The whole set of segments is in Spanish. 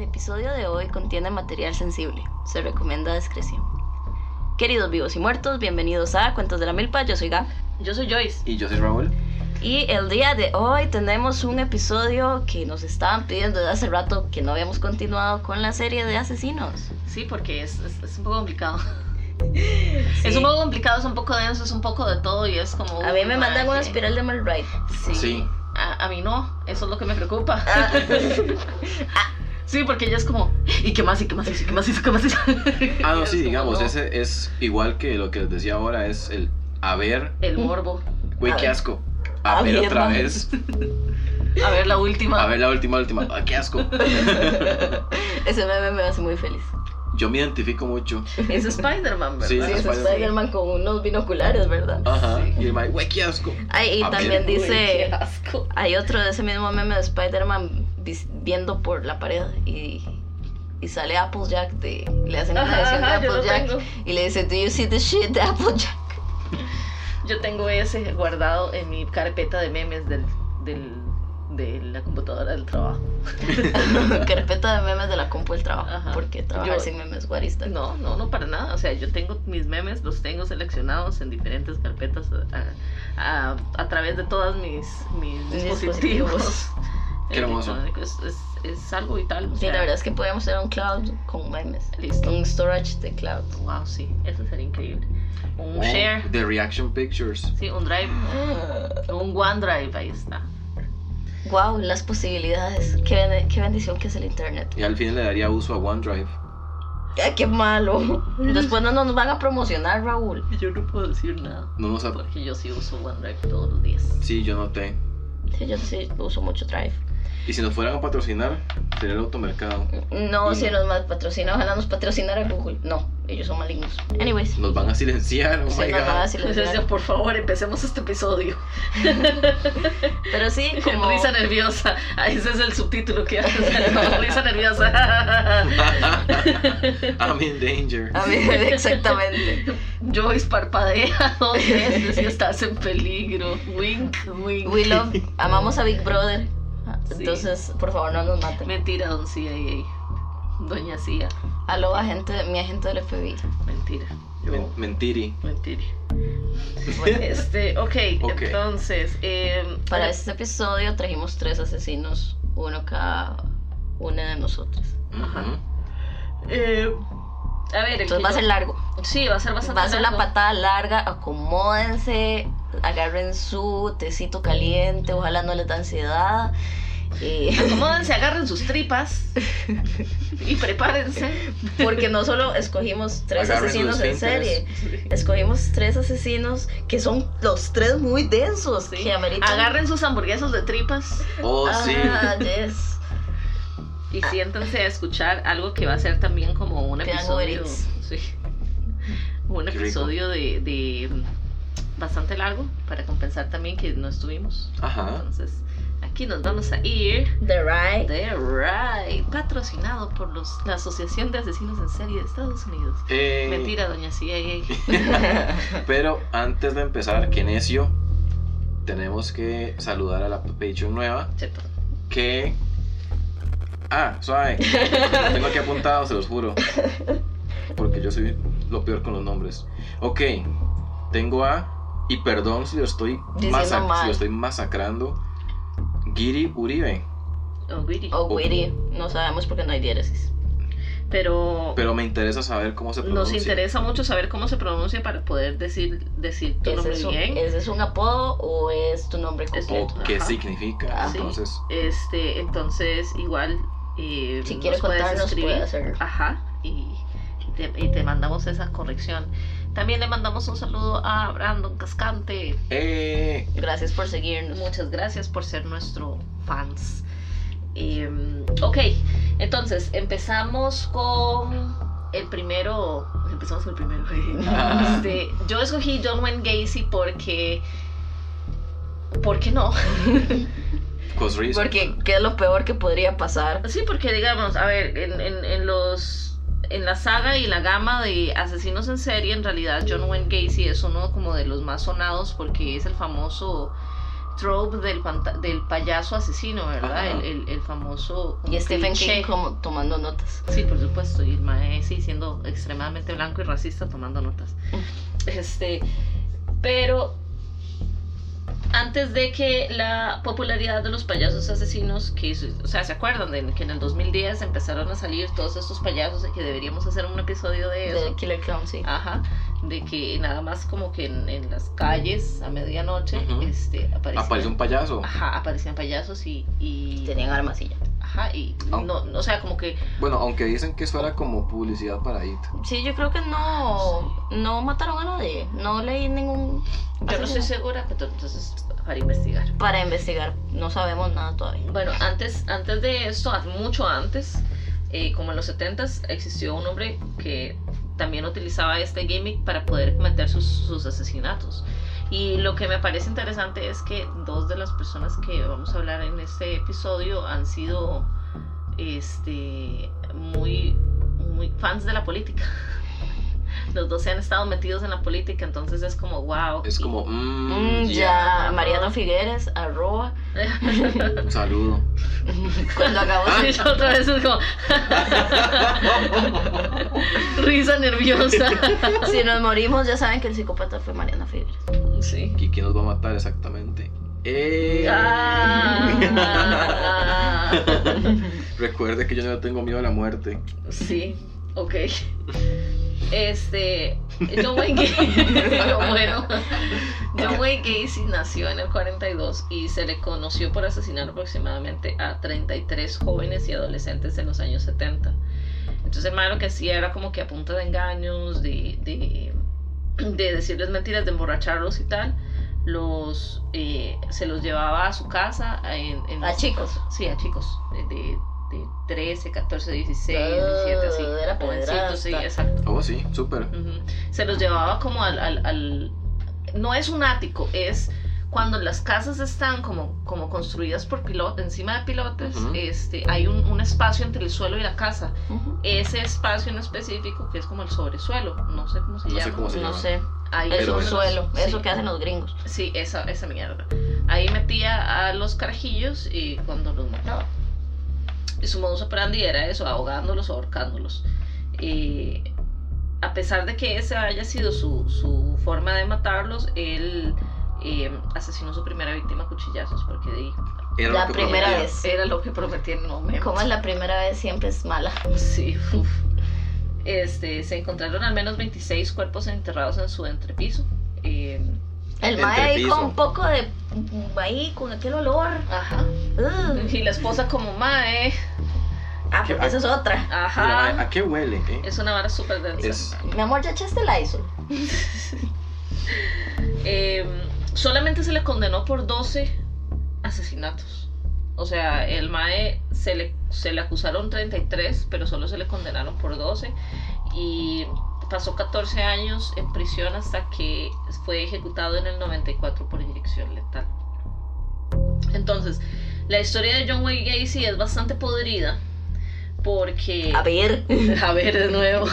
El episodio de hoy contiene material sensible. Se recomienda discreción. Queridos vivos y muertos, bienvenidos a Cuentos de la Milpa. Yo soy Gab. Yo soy Joyce. Y yo soy Raúl. Y el día de hoy tenemos un episodio que nos estaban pidiendo desde hace rato que no habíamos continuado con la serie de asesinos. Sí, porque es, es, es un poco complicado. Es un poco complicado, es un poco denso, es un poco de todo y es como... A mí me uy, mandan una espiral de mal right. Sí. Sí. A, a mí no, eso es lo que me preocupa. Ah. Sí, porque ella es como, ¿y qué más? ¿Y qué más? ¿Y qué más? ¿Y qué más? Ah, no, Es sí, como, digamos, no, ese es igual que lo que les decía ahora, es el a ver, El morbo. güey, A qué ver. asco. A, A ver ver, otra vez. A ver, la última. A ver la última, última. Ay, qué asco. Ese meme me hace muy feliz. Yo me identifico mucho. Es Spider-Man, ¿verdad? Sí, Sí, Ah, es Spider-Man. Spider-Man con unos binoculares, ¿verdad? Ajá. Sí. Y el mae, güey, qué asco. Ay, y A ver. también Uy, dice... qué asco. Hay otro de ese mismo meme de Spider-Man viendo por la pared y, y sale Applejack de, le hacen una edición de ajá, lo Applejack y le dice, Do you see the shit de Applejack? Yo tengo ese guardado en mi carpeta de memes del, del, de la computadora del trabajo. Carpeta de memes de la compu del trabajo, Ajá. porque trabajar Yo- sin memes guarista. No, no, no para nada. O sea, yo tengo mis memes, los tengo seleccionados en diferentes carpetas a, a- a través de todos mis, mis Mis dispositivos. dispositivos. Qué hermoso. electrónicos. Es, es, es algo vital. o Sí, sea, la verdad es que podríamos tener un cloud con memes. Listo. Un storage de cloud. Wow, sí, eso sería increíble. Un Oh, share, The Reaction Pictures. sí, un drive, un OneDrive, ahí está. Wow, las posibilidades. Qué, bene- qué bendición que es el internet. Y al fin le daría uso a OneDrive. Ay, qué malo. Después no nos van a promocionar, Raúl. Yo no puedo decir nada. No nos. Porque yo sí uso OneDrive todos los días. Sí, yo noté. Sí, yo sí uso mucho Drive. Y si nos fueran a patrocinar, sería el automercado. No, Y si no. nos más patrocina, ojalá nos patrocinara Google. No, ellos son malignos. Anyways, Nos van a silenciar, oh sí, my nos van a silenciar. Entonces, por favor, empecemos este episodio. Pero sí, como. Risa nerviosa. Ah, ese es el subtítulo que hace. Risa nerviosa. I'm in danger. Exactamente. Joyce parpadea dos veces y estás en peligro. Wink, wink. We love, amamos a Big Brother. Sí. Entonces, por favor, no nos maten. Mentira, don CIA. Doña CIA. Aló, agente, mi agente del FBI. Mentira. Yo- Men- mentiri. Mentira. Bueno, Este, ok, Ok. entonces. eh, para este episodio trajimos tres asesinos, uno cada una de nosotros. Ajá. Eh, a ver, Entonces va a ser largo. Sí, va a ser bastante Va a ser la largo. patada larga, acomódense, agarren su tecito caliente, ojalá no les da ansiedad. eh, Acomódense, agarren sus tripas y prepárense. porque no solo escogimos tres Agarren asesinos en serie, escogimos tres asesinos que son los tres muy densos, Sí. que ameritan... Agarren sus hamburguesas de tripas Oh, sí. Ah, yes. y siéntense a escuchar algo que va a ser también como un episodio. Sí. Un episodio de, de bastante largo para compensar también que no estuvimos. Ajá. Entonces, aquí nos vamos a ir. The Right. The Right, patrocinado por los, la Asociación de Asesinos en Serie de Estados Unidos. Eh, Mentira, doña CIA. Pero antes de empezar, que necio, tenemos que saludar a la Patreon nueva Cheto. que... Ah, suave. Lo tengo aquí apuntado, se los juro. Porque yo soy lo peor con los nombres. Ok, tengo a... Y perdón si lo estoy, si lo estoy masacrando. Giri Uribe. Oh, Witty. O Witty, no sabemos porque no hay diéresis. Pero, Pero me interesa saber cómo se pronuncia. nos interesa mucho saber cómo se pronuncia para poder decir, decir tu ¿Ese nombre es, un, bien. ¿Ese es un apodo o es tu nombre completo? O qué Ajá. significa. Ah, sí. Entonces, Este, entonces, igual. eh, Si nos quiere puedes contarnos, escribir. puede. Ajá. Y, y te, y te mandamos esa corrección. También le mandamos un saludo a Brandon Cascante. eh, Gracias por seguirnos. Muchas gracias por ser nuestro fans. Em, ok, entonces empezamos con el primero. Empezamos con el primero. Ah. Este, yo escogí John Wayne Gacy porque. ¿Por qué no? Porque qué es lo peor que podría pasar. Sí, porque digamos, a ver, en, en, en los. En la saga y la gama de asesinos en serie, en realidad John Wayne Gacy es uno como de los más sonados porque es el famoso trope del, del payaso asesino, ¿verdad? El, el, el famoso. Y Stephen cliché. King como tomando notas. Sí, por supuesto. Y el mae, sí, siendo extremadamente blanco y racista, tomando notas. Este, pero antes de que la popularidad de los payasos asesinos, que, o sea, ¿se acuerdan de que en el 2010 empezaron a salir todos estos payasos y que deberíamos hacer un episodio de eso? De Killer Clown, sí. Ajá, de que nada más como que en, en las calles a medianoche Ujú. este, aparecían, Aparece un payaso. ajá, aparecían payasos y, y Tenían armas y ya. Ajá, y Ah. no, no, o sea, como que Bueno, aunque dicen que eso era como publicidad para IT. Sí, yo creo que no, no mataron a nadie. No leí ningún. yo no estoy asesino. segura, pero entonces para investigar. Para investigar, no sabemos nada todavía. Bueno, antes, antes de esto, mucho antes, eh, como en los 70s, existió un hombre que también utilizaba este gimmick para poder cometer sus, sus asesinatos. Y lo que me parece interesante es que dos de las personas que vamos a hablar en este episodio han sido este, muy, muy fans de la política. Los dos se han estado metidos en la política, entonces es como, wow. Es Y- como, mmm, Mm, ya, Mariano Figueres, arroba. un saludo. Cuando acabó Y yo otra vez es como risa nerviosa. Si nos morimos, ya saben que el psicópata fue Mariano Figueres. Sí. ¿Y quién nos va a matar exactamente? ¡Eh! Ah, Recuerde que yo no tengo miedo a la muerte. sí, ok. Este, John Wayne Gacy, bueno, John Wayne Gacy nació en el 42 y se le conoció por asesinar aproximadamente a 33 jóvenes y adolescentes en los años 70. Entonces el malo que hacía era como que a punta de engaños, de, de, de decirles mentiras, de emborracharlos y tal, los eh, se los llevaba a su casa en, en- A chicos. Sí, a chicos de, de, de 13, 14, 16, 17, así. Era jovencitos, sí, exacto. Oh, sí, súper. Se los llevaba como al, al, al- No es un ático, es cuando las casas están como, como construidas por pilotes, encima de pilotes, este, hay un, un espacio entre el suelo y la casa. Ese espacio en específico, que es como el sobresuelo, no sé cómo se No sé llama. cómo se No llama. sé, Ahí es un suelo, sí. eso que hacen los gringos. Sí, esa, esa mierda. Ahí metía a los carajillos y cuando los mataba. Y su modus operandi era eso, ahogándolos o ahorcándolos. Y a pesar de que esa haya sido su, su forma de matarlos, él eh, asesinó a su primera víctima a cuchillazos porque de- Era La lo que primera prometía. vez. era lo que prometía en el momento. Como es la primera vez, siempre es mala. Sí, uf. Este, se encontraron al menos 26 cuerpos enterrados en su entrepiso. Eh, El mae ahí con un poco de. ahí con aquel olor. ajá. Y la esposa como mae. Ah, ¿Qué- porque esa es otra. Ajá. Mira, ¿A qué huele? eh? Es una vara súper densa. Es- Mi amor, ya echaste la ISO. Eh, solamente se le condenó por 12 asesinatos. O sea, el Mae se le, se le acusaron 33, pero solo se le condenaron por 12. Y pasó 14 años en prisión hasta que fue ejecutado en el 94 por inyección letal. Entonces, la historia de John Wayne Gacy es bastante podrida porque... A ver. A ver, de nuevo.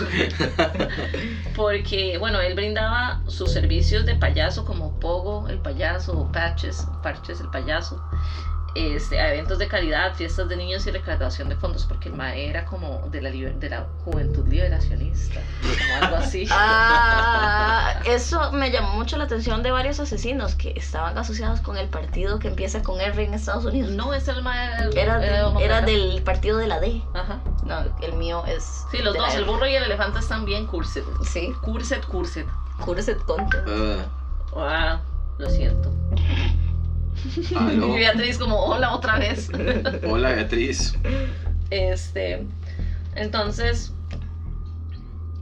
Porque, bueno, él brindaba sus servicios de payaso como Pogo, el payaso, o Patches, Parches, el payaso, este, a eventos de caridad, fiestas de niños y recaudación de fondos, porque el MAE era como de la, liber- de la juventud liberacionista, como algo así. Ah, eso me llamó mucho la atención de varios asesinos que estaban asociados con el partido que empieza con R en Estados Unidos. No, ese el MAE Era, de- demócrata. era del partido de la D. Ajá. No, el mío es. Sí, los de dos, el R. burro y el elefante están bien cursed. Sí, Cursed, cursed. Cursed Content. Ah, Ah, lo siento. Aló. Y Beatriz como, hola otra vez. Hola, Beatriz. Este, entonces,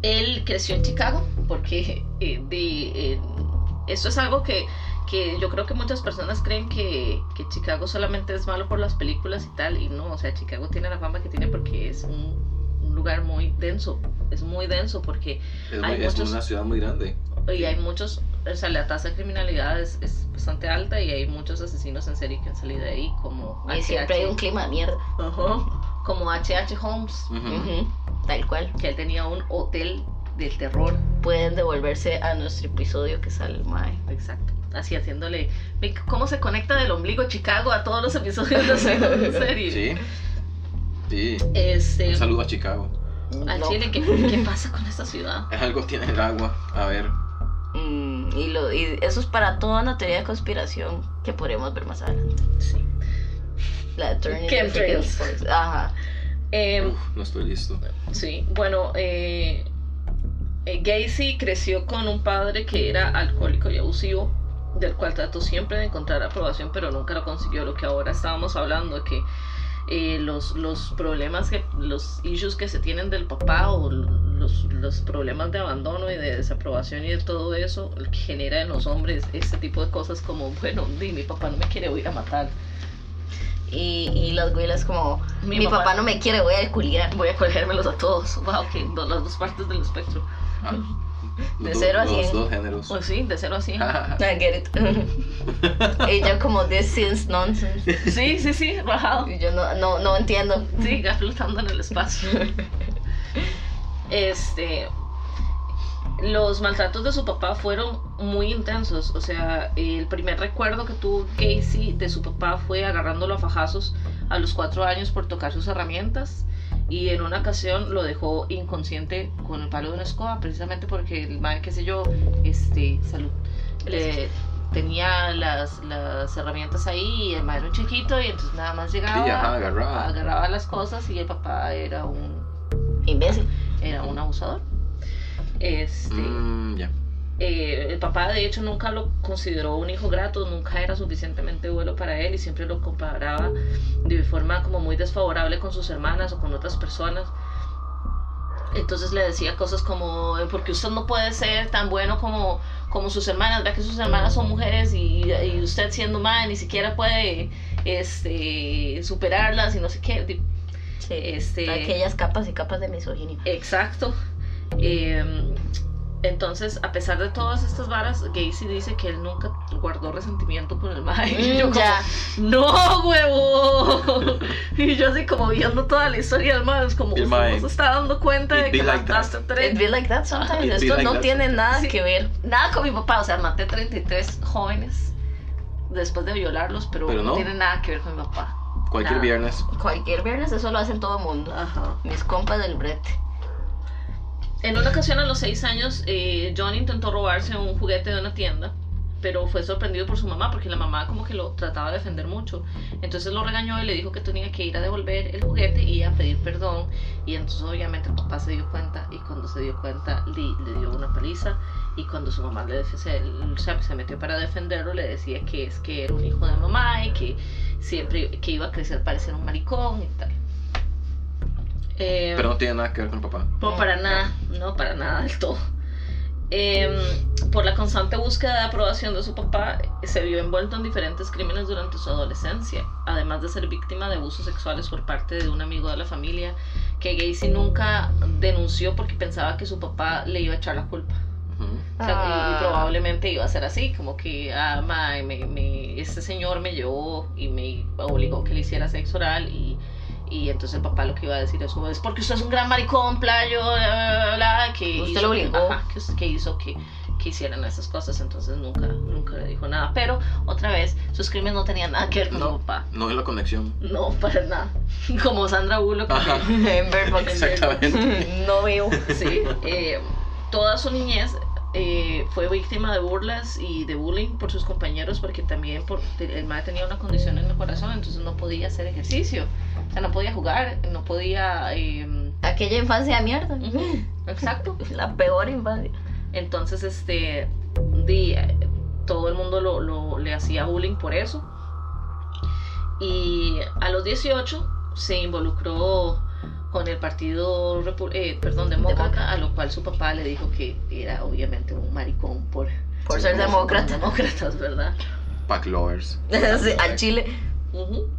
él creció en Chicago porque eh, de, eh, esto es algo que, que yo creo que muchas personas creen que, que Chicago solamente es malo por las películas y tal, y no, o sea, Chicago tiene la fama que tiene porque es un, un lugar muy denso, es muy denso porque Es, Hay una ciudad muy grande. Y hay muchos, o sea, la tasa de criminalidad es, es bastante alta y hay muchos asesinos en serie que han salido de ahí, como Y siempre hay un clima de mierda. Ajá. como H.H. Holmes, Tal cual. que él tenía un hotel del terror. Pueden devolverse a nuestro episodio que sale el Mae. Exacto. así haciéndole "Ve cómo se conecta del ombligo Chicago a todos los episodios de serie. Sí. Sí. Este, Un saludo a Chicago. al No. Chile, ¿qué, qué pasa con esta ciudad? Algo tiene el agua. A ver. Mm, y, lo, y eso es para toda una teoría de conspiración que podremos ver más adelante. Sí. La Chemtrails. Ajá. Em, Uf, no estoy listo. Sí, bueno, eh, eh, Gacy creció con un padre que era alcohólico y abusivo, del cual trató siempre de encontrar aprobación, pero nunca lo consiguió. Lo que ahora estábamos hablando, que eh, los, los problemas, que, los issues que se tienen del papá o los, los problemas de abandono y de desaprobación y de todo eso, el que genera en los hombres este tipo de cosas como, bueno, di, mi papá no me quiere voy a matar. Y, y las güilas como, Mi mi, papá- papá, no me quiere, voy a culiar. Voy a colgármelos a todos. Wow, que do- las dos partes del espectro. Ah, De los cero a dos- cien. Los dos géneros. Pues sí, de cero a cien. I get it. y yo como, this seems nonsense. Sí, sí, sí, bajado. Y yo no, no, no entiendo. Sí, ya flotando en el espacio. Este. Los maltratos de su papá fueron muy intensos. O sea, el primer recuerdo que tuvo Casey de su papá fue agarrándolo a fajazos a los cuatro años por tocar sus herramientas. Y en una ocasión lo dejó inconsciente con el palo de una escoba, precisamente porque el madre, qué sé yo, este, salud, le tenía las, las herramientas ahí y el madre era un chiquito y entonces nada más llegaba Sí, ajá, agarraba. agarraba las cosas y el papá era un Imbécil. Era un abusador este Mm, ya. eh, el papá de hecho nunca lo consideró un hijo grato nunca era suficientemente bueno para él y siempre lo comparaba de forma como muy desfavorable con sus hermanas o con otras personas entonces le decía cosas como porque usted no puede ser tan bueno como como sus hermanas, vea que sus hermanas son mujeres y, y usted siendo madre ni siquiera puede este, superarlas y no sé qué. Sí. Este, Aquellas capas y capas de misoginia. Exacto. Eh, entonces, a pesar de todas estas varas, Gacy dice que él nunca guardó resentimiento con el mae. Y yo Mm, como, ya. ¡No, huevo! y yo así como viendo toda la historia del mae, es como, El usted no se está dando cuenta de que like mataste It tres. be like that sometimes. It Esto like no that tiene nada Sí. que ver. Nada con mi papá, o sea, maté 33 jóvenes después de violarlos, pero, Pero no. no. tiene nada que ver con mi papá. Cualquier Nada. viernes. Cualquier viernes eso lo hacen todo el mundo. Ajá. Mis compas del brete. En una ocasión a los seis años, eh, John intentó robarse un juguete de una tienda, pero fue sorprendido por su mamá porque la mamá como que lo trataba de defender mucho. Entonces lo regañó y le dijo que tenía que ir a devolver el juguete y a pedir perdón. Y entonces obviamente el papá se dio cuenta y cuando se dio cuenta le, le dio una paliza. Y cuando su mamá le se, se, se metió para defenderlo, le decía que es que era un hijo de mamá y que siempre que iba a crecer para ser un maricón y tal. Eh, Pero no tiene nada que ver con el papá. no, para nada, no, para nada del todo. Em, por la constante búsqueda de aprobación de su papá, se vio envuelto en diferentes crímenes durante su adolescencia, además de ser víctima de abusos sexuales por parte de un amigo de la familia, que Gacy nunca denunció porque pensaba que su papá le iba a echar la culpa. Ujú. O sea, y- y, Ah. probablemente iba a ser así, como que ah, me, me- este señor me llevó y me obligó que le hiciera sexo oral y, y entonces el papá lo que iba a decir eso es porque usted es un gran maricón, playo, bla, bla, bla, bla", que Usted hizo lo obligó. ajá, que, que hizo que, que hicieran esas cosas, entonces nunca, nunca le dijo nada. Pero otra vez, sus crímenes no tenían nada que ver con No. papá. No es la conexión. No, para nada. Como Sandra Bullock. En. Exactamente. No veo. Sí, eh, toda su niñez eh, fue víctima de burlas y de bullying por sus compañeros porque también por, el madre tenía una condición en el corazón, entonces no podía hacer ejercicio, o sea, no podía jugar, no podía... eh, Aquella infancia de mierda. Exacto. La peor infancia. Entonces, este, di- todo el mundo lo, lo- le hacía bullying por eso. Y a los 18 se involucró con el partido repu- eh, perdón, demócrata, a lo cual su papá le dijo que era obviamente un maricón por, Por Sí, ser demócrata. demócratas, ¿verdad? Pack lovers. Sí, al chile. Ujú.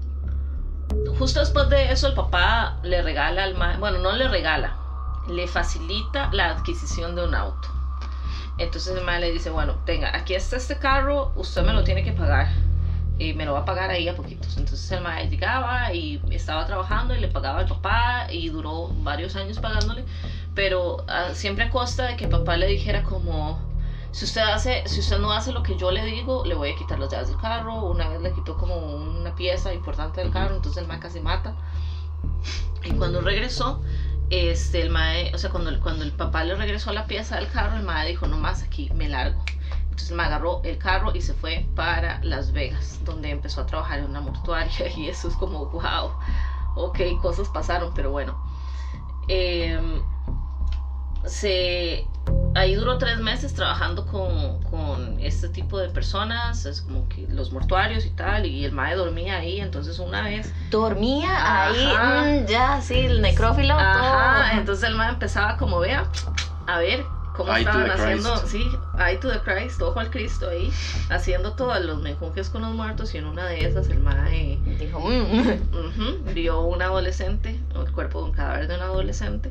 Justo después de eso el papá le regala al ma- bueno, no le regala, le facilita la adquisición de un auto. Entonces el mae le dice, bueno, tenga, aquí está este carro, usted me lo tiene que pagar. Y me lo va a pagar ahí a poquitos. Entonces el mae llegaba y estaba trabajando y le pagaba al papá y duró varios años pagándole. Pero ah, siempre a costa de que papá le dijera como, si usted hace, si usted no hace lo que yo le digo, le voy a quitar las llaves del carro. Una vez le quitó como una pieza importante del carro, entonces el mae casi mata. Y cuando regresó, este, el mae, o sea, cuando, cuando el papá le regresó la pieza del carro, el mae dijo, no más, aquí me largo. Entonces me agarró el carro y se fue para Las Vegas, donde empezó a trabajar en una mortuaria. Y eso es como, wow, ok, cosas pasaron, pero bueno. Em, se, ahí duró tres meses trabajando con, con este tipo de personas, es como que los mortuarios y tal, y el mae dormía ahí, entonces una vez Dormía ahí, Ajá. mm, ya, sí, el necrófilo, Ajá, todo. entonces el mae empezaba como, vea, a ver cómo estaban haciendo, Christ. sí, eye to the Christ, ojo al Cristo ahí, haciendo todos los menjunjes con los muertos y en una de esas el mae Dijo, mm, vio un adolescente, el cuerpo de un cadáver de un adolescente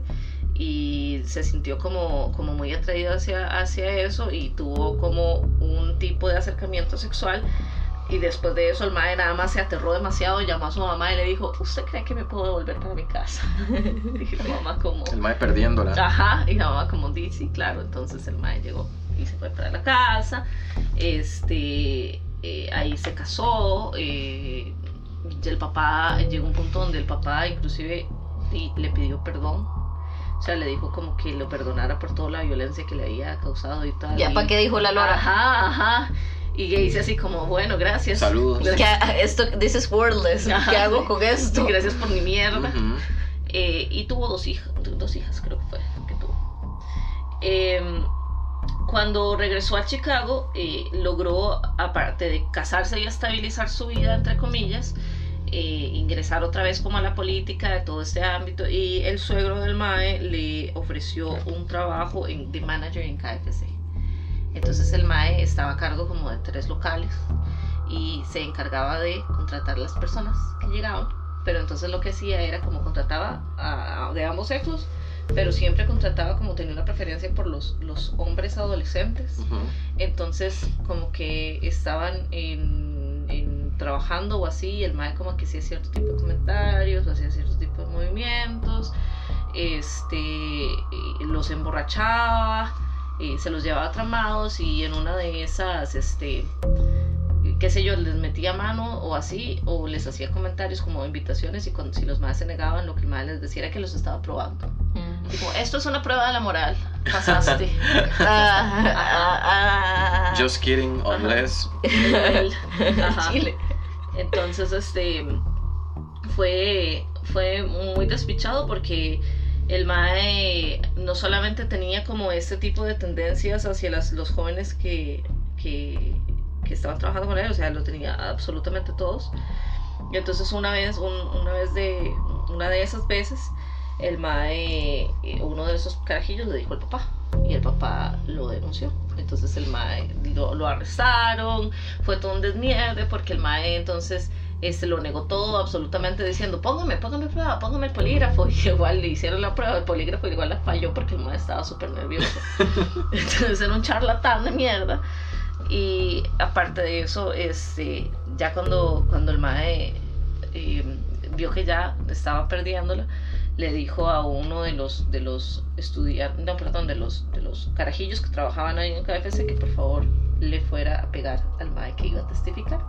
y se sintió como, como muy atraído hacia, hacia eso y tuvo como un tipo de acercamiento sexual y después de eso el mae nada más se aterró demasiado, llamó a su mamá y le dijo, ¿usted cree que me puedo devolver para mi casa? y la mamá como... El mae perdiéndola. Ajá, y la mamá como dice, sí, claro, entonces el mae llegó y se fue para la casa, este, eh, ahí se casó, eh, y el papá, llegó un punto donde el papá inclusive y- le pidió perdón, o sea, le dijo como que lo perdonara por toda la violencia que le había causado y tal. ya para qué dijo la lora. Ajá, ajá, y que dice así como, bueno, gracias. Saludos. Que, esto, this is wordless. Ajá, ¿Qué hago sí. con esto? Gracias por mi mierda. Eh, y tuvo dos hijas, dos hijas creo que fue que tuvo. Em, cuando regresó a Chicago, eh, logró, aparte de casarse y estabilizar su vida, entre comillas, eh, ingresar otra vez como a la política de todo este ámbito y el suegro del MAE le ofreció un trabajo en, de manager en KFC. Entonces el MAE estaba a cargo como de tres locales y se encargaba de contratar las personas que llegaban pero entonces lo que hacía era como contrataba a, a- de ambos sexos, pero siempre contrataba como tenía una preferencia por los, los hombres adolescentes. Entonces como que estaban en, en trabajando o así, y el mae como que hacía cierto tipo de comentarios, o hacía cierto tipo de movimientos, este, los emborrachaba, y se los llevaba tramados y en una de esas, este, qué sé yo, les metía mano o así, o les hacía comentarios como invitaciones y cuando, si los más se negaban, lo que el mae les decía era que los estaba probando. Mm. Tipo, esto es una prueba de la moral, pasaste. Ah, ah, ah. Just kidding, unless. El- Ajá. Chile. Entonces, este, fue, fue muy despichado porque el Mae no solamente tenía como este tipo de tendencias hacia las, los jóvenes que, que, que estaban trabajando con él, o sea, lo tenía absolutamente todos. Y entonces una vez, un- una vez de, una de esas veces, el Mae, eh, uno de esos carajillos le dijo al papá y el papá lo denunció. Entonces el Mae lo, lo arrestaron, fue todo un desmierde porque el Mae entonces este, lo negó todo absolutamente diciendo póngame, póngame prueba, póngame el polígrafo y igual le hicieron la prueba del polígrafo y igual la falló porque el Mae estaba súper nervioso. entonces era un charlatán de mierda. Y aparte de eso, este, ya cuando, cuando el Mae eh, vio que ya estaba perdiéndola, le dijo a uno de los de los estudiantes, no, perdón, de los de los carajillos que trabajaban ahí en KFC que por favor le fuera a pegar al mae que iba a testificar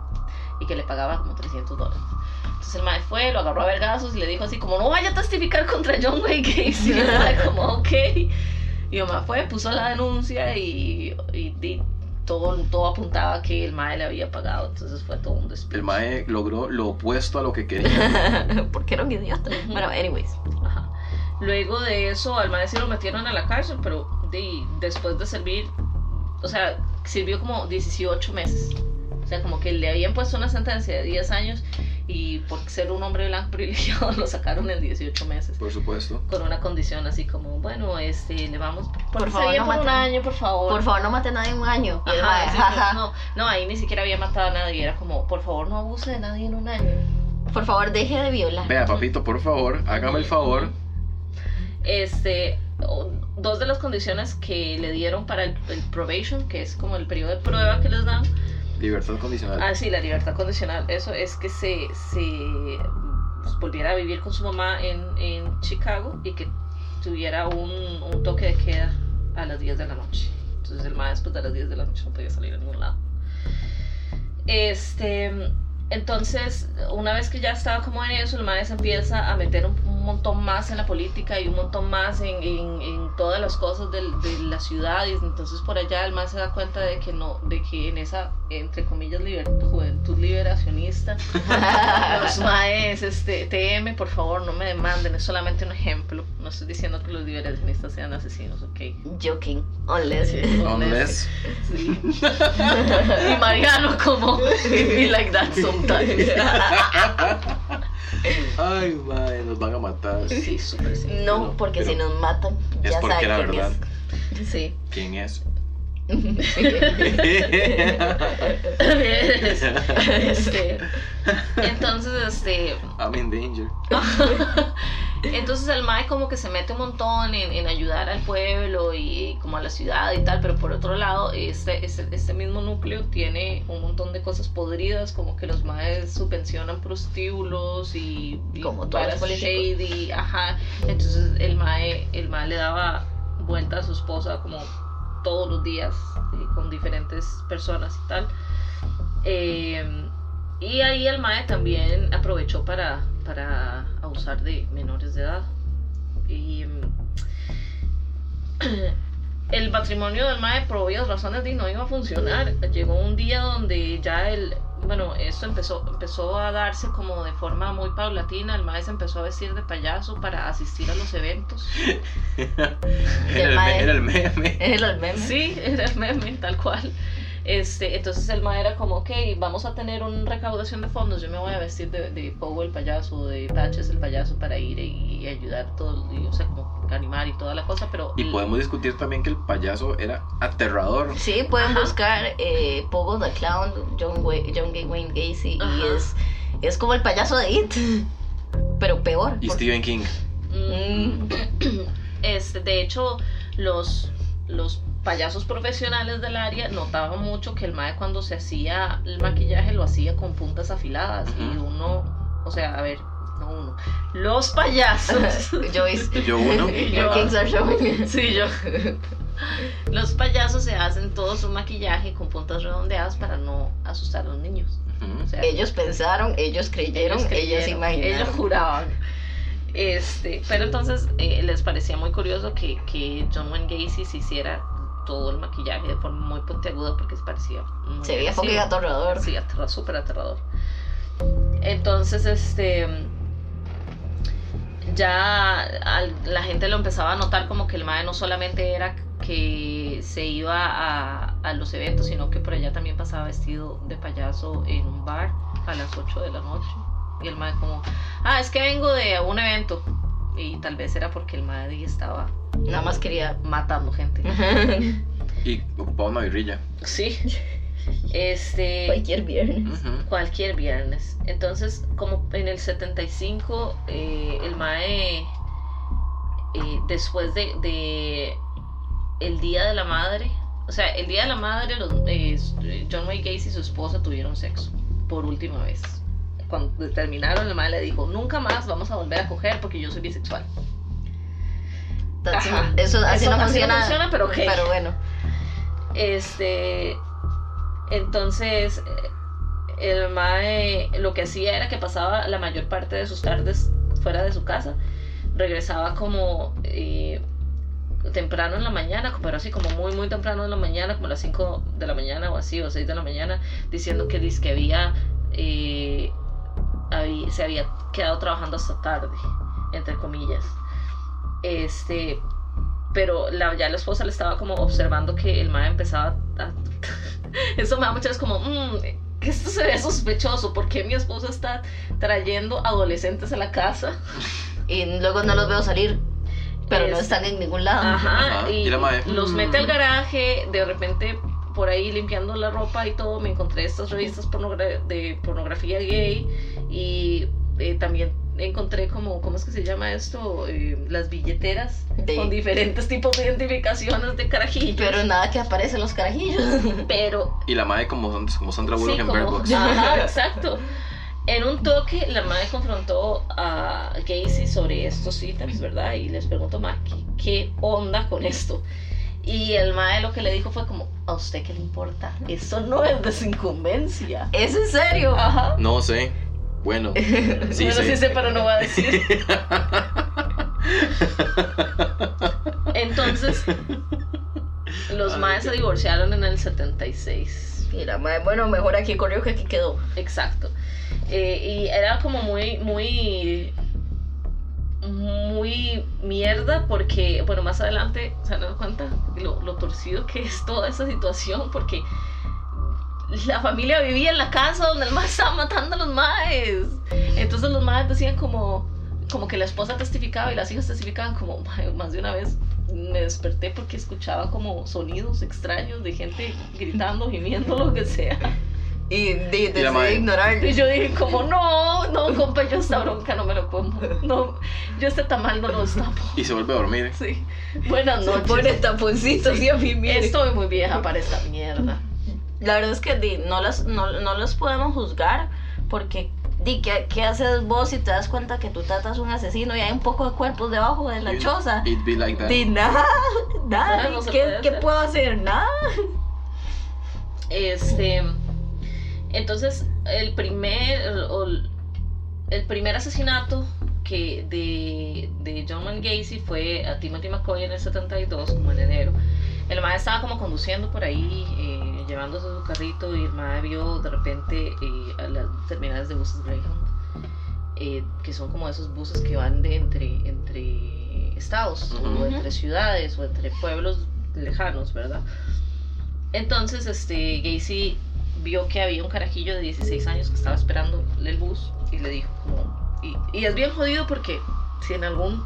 y que le pagaba como 300 dólares. Entonces el mae fue, lo agarró a vergazos y le dijo así como no vaya a testificar contra John Wayne Gacy. Y el mae como ok. Y el mae fue, puso la denuncia y, y, y todo, todo apuntaba que el mae le había pagado. Entonces fue todo un despido. El mae logró lo opuesto a lo que quería. Porque era un idiota. Bueno, anyways. Ajá. Luego de eso, al maestro lo metieron a la cárcel, pero de- después de servir, o sea, sirvió como 18 meses. O sea, como que le habían puesto una sentencia de 10 años y por ser un hombre blanco privilegiado lo sacaron en 18 meses. Por supuesto. Con una condición así como, bueno, este, le vamos por, Por favor, no por un maten. año, por favor. Por favor, no mate a nadie en un año. Ajá, sí, no, no, ahí ni siquiera había matado a nadie. Era como, por favor, no abuse de nadie en un año. Por favor, deje de violar. Vea, papito, por favor, hágame el favor. este dos de las condiciones que le dieron para el, el probation, que es como el periodo de prueba que les dan, Libertad condicional. ah sí, la libertad condicional, eso es que se, se pues, volviera a vivir con su mamá en, en Chicago y que tuviera un, un toque de queda a las 10 de la noche. Entonces el mae después de las 10 de la noche no podía salir a ningún lado. Este, entonces, una vez que ya estaba como en eso, el mae se empieza a meter un, un montón más en la política y un montón más en, en, en todas las cosas del- de, la ciudad. Y entonces por allá el mae se da cuenta de que no, de que en esa, entre comillas, liber- juventud liberacionista, los maes, este, TM, por favor, no me demanden, es solamente un ejemplo. No estoy diciendo que los liberacionistas sean asesinos, ok. Joking. Unless. Unless. Sí. y Mariano como be like that Ay, madre, nos van a matar. sí, súper sí. No, porque Pero si nos matan, Es ya porque saben la quién verdad. Sí. ¿Quién es? este, entonces, este, I'm in danger. Entonces el Mae como que se mete un montón en, en ayudar al pueblo y como a la ciudad y tal, pero por otro lado, este, este, este mismo núcleo tiene un montón de cosas podridas, como que los Maes subvencionan prostíbulos y, y Como varas políticos. shady, ajá. Entonces el Mae, el Mae le daba vuelta a su esposa como todos los días eh, con diferentes personas y tal. Eh, y ahí el MAE también aprovechó para, para abusar de menores de edad. Y mm, el matrimonio del MAE por obvias razones de no iba a funcionar. Llegó un día donde ya el, bueno, esto empezó, empezó a darse como de forma muy paulatina. El MAE se empezó a vestir de payaso para asistir a los eventos. Era el, era el meme. Era el meme. Sí, era el meme, tal cual. Este, entonces el ma era como, ok, vamos a tener una recaudación de fondos, yo me voy a vestir de, de Pogo el payaso, de Patches el payaso para ir y, y ayudar todo, y, o sea, como animar y toda la cosa, pero... Y podemos discutir también que el payaso era aterrador. Sí, pueden Ajá. buscar eh, Pogo the Clown, John, John Wayne Gacy, Ajá. y es, es como el payaso de It, pero peor. Y porque- Stephen King. Mm, este, de hecho, los, los payasos profesionales del área notaban mucho que el mae cuando se hacía el maquillaje lo hacía con puntas afiladas y uno, o sea, a ver, no uno, los payasos. Joyce. Yo uno. Are showing. Sí, yo. Los payasos se hacen todo su maquillaje con puntas redondeadas para no asustar a los niños. Ujú. O sea, Ellos pensaron, ellos creyeron, ellos, creyeron, imaginaron. Ellos juraban. Este, pero entonces eh, les parecía muy curioso que, que John Wayne Gacy se hiciera todo el maquillaje de forma muy puntiaguda porque se parecía. muy Se veía fucking aterrador. Sí, aterrador, súper aterrador. Entonces, este. Ya al- la gente lo empezaba a notar como que el mae no solamente era que se iba a, a los eventos, sino que por allá también pasaba vestido de payaso en un bar a las 8 de la noche. Y el mae como, ah, es que vengo de un evento. Y tal vez era porque el mae estaba Nada más quería. matando gente. Y ocupaba una birrilla. Sí. Este. Cualquier viernes. Cualquier viernes. Entonces, como en el 75, eh, el Mae, eh, después de, de el Día de la Madre, o sea, el Día de la Madre, los, eh, John Wayne Gacy y su esposa tuvieron sexo por última vez. Cuando terminaron, el Mae le dijo, nunca más vamos a volver a coger porque yo soy bisexual. That's- Ajá. Eso así Eso no así no funciona. pero ok. Pero bueno. Este, entonces, el Mae lo que hacía era que pasaba la mayor parte de sus tardes fuera de su casa. Regresaba como eh, temprano en la mañana, pero así como muy, muy temprano en la mañana, como a las 5 de la mañana o así, o 6 de la mañana, diciendo que, dizque había, eh, se había quedado trabajando hasta tarde, entre comillas. Este, pero la, ya la esposa le estaba como observando que el mae empezaba a... Eso me da muchas veces como, "Mm, que esto se ve sospechoso, ¿por qué mi esposa está trayendo adolescentes a la casa? Y luego no los veo salir. Pero no Es- están en ningún lado. Ajá, Ajá, y, y la mae, los "Mm". mete al garaje, de repente por ahí limpiando la ropa y todo, me encontré estas revistas pornogra- de pornografía gay y eh, también encontré como, ¿cómo es que se llama esto? Eh, las billeteras De- con diferentes tipos de identificaciones de carajillos. Pero nada que aparecen los carajillos. Pero Y la madre como, como Sandra Bullock Sí, en como- Bird Box. Ajá, exacto. En un toque, la madre confrontó a Casey sobre estos ítems, ¿verdad? Y les preguntó, ma, ¿qué, qué onda con esto? Y el mae lo que le dijo fue como, ¿a usted qué le importa? Eso no es de su incumbencia. ¿Es en serio? Ajá. No sé. Bueno, sí, bueno, sé. sí sé, pero no va a decir. Entonces, los maes se divorciaron en el 76. Mira, mae, bueno, mejor aquí corrió que aquí quedó. Exacto. Eh, y era como muy, muy, muy mierda porque, bueno, más adelante se dan cuenta lo, lo torcido que es toda esa situación porque la familia vivía en la casa donde el mae estaba matando a los maes. Entonces los maes decían como, como que la esposa testificaba y las hijas testificaban como, "Mae, más de una vez me desperté porque escuchaba como sonidos extraños de gente gritando, gimiendo, lo que sea. Y de, Y la mae. decidí ignorarlo. Y yo dije como, no, no, compa, yo esta bronca no me lo como. No, yo este tamal no lo destapo. Y se vuelve a dormir. Sí. Buenas Se noches. pone taponcitos y a mí mire. Estoy muy vieja para esta mierda. La verdad es que di, no, las, no, no las podemos juzgar porque di, ¿qué, ¿qué haces vos si te das cuenta que tú tratas a un asesino y hay un poco de cuerpos debajo de la It- choza? It be like that. Di nada, nada. No se ¿Qué, qué puedo hacer? Nada. Este. Entonces, el primer. el- el primer asesinato que de, de John Wayne Gacy fue a Timothy McCoy en el 72, como en enero. El mae estaba como conduciendo por ahí, eh, llevándose su carrito, y el mae vio de repente eh, a las terminales de buses Greyhound, eh, que son como esos buses que van de entre, entre estados, Ujú. o entre ciudades, o entre pueblos lejanos, ¿verdad? Entonces, este, Gacy vio que había un carajillo de 16 años que estaba esperando el bus y le dijo como... Y, y es bien jodido porque si en algún...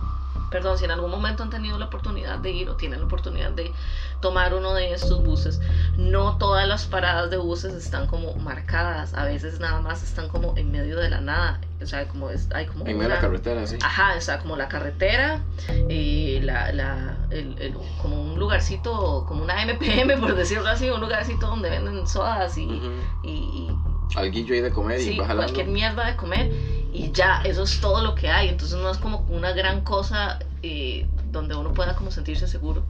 Perdón, si en algún momento han tenido la oportunidad de ir o tienen la oportunidad de tomar uno de estos buses, no todas las paradas de buses están como marcadas, a veces nada más están como en medio de la nada, o sea, como es, hay como En medio de la carretera, sí. Ajá, o sea, como la carretera, y la, la, el, el- como un lugarcito, como una MPM, por decirlo así, un lugarcito donde venden sodas y, y Alguillo ahí de comer y sí, va jalando. cualquier mierda de comer, y ya, eso es todo lo que hay. Entonces no es como una gran cosa eh, donde uno pueda como sentirse seguro.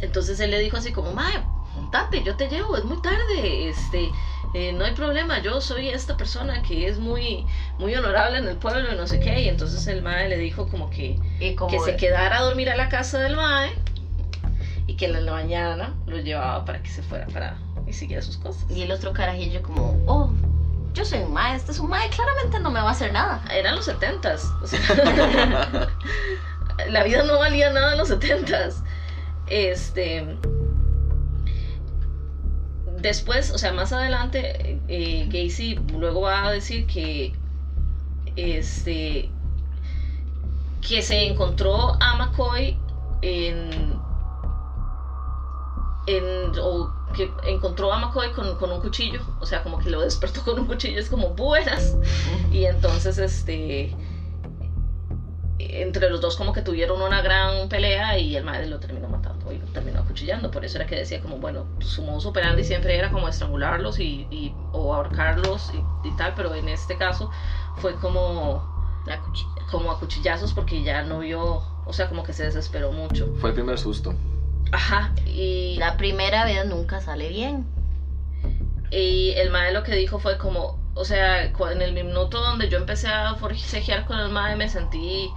Entonces él le dijo así como, mae, montate, yo te llevo, es muy tarde, este, eh, no hay problema, yo soy esta persona que es muy, muy honorable en el pueblo y no sé qué. Y entonces el mae le dijo como que, Y como que se quedara a dormir a la casa del mae y que en la mañana lo llevaba para que se fuera para y siguiera sus cosas. Y el otro carajillo como, oh, yo soy un mae, este es un mae, claramente no me va a hacer nada. Eran los setentas. O sea, la vida no valía nada en los setentas. Este. Después, o sea, más adelante, eh, Gacy luego va a decir que. Este. Que se encontró a McCoy en. En, o que encontró a McCoy con, con un cuchillo, o sea, como que lo despertó con un cuchillo, es como buenas. Y entonces, este, entre los dos como que tuvieron una gran pelea y el madre lo terminó matando y lo terminó acuchillando. Por eso era que decía como, bueno, su modus operandi siempre era como estrangularlos y, y- o ahorcarlos y, y tal, pero en este caso fue como, La cuchilla. como a cuchillazos porque ya no vio, o sea, como que se desesperó mucho. Fue el primer susto. Ajá, y La primera vez nunca sale bien. Y el mae lo que dijo fue como, o sea, en el minuto donde yo empecé a forcejear con el mae me sentí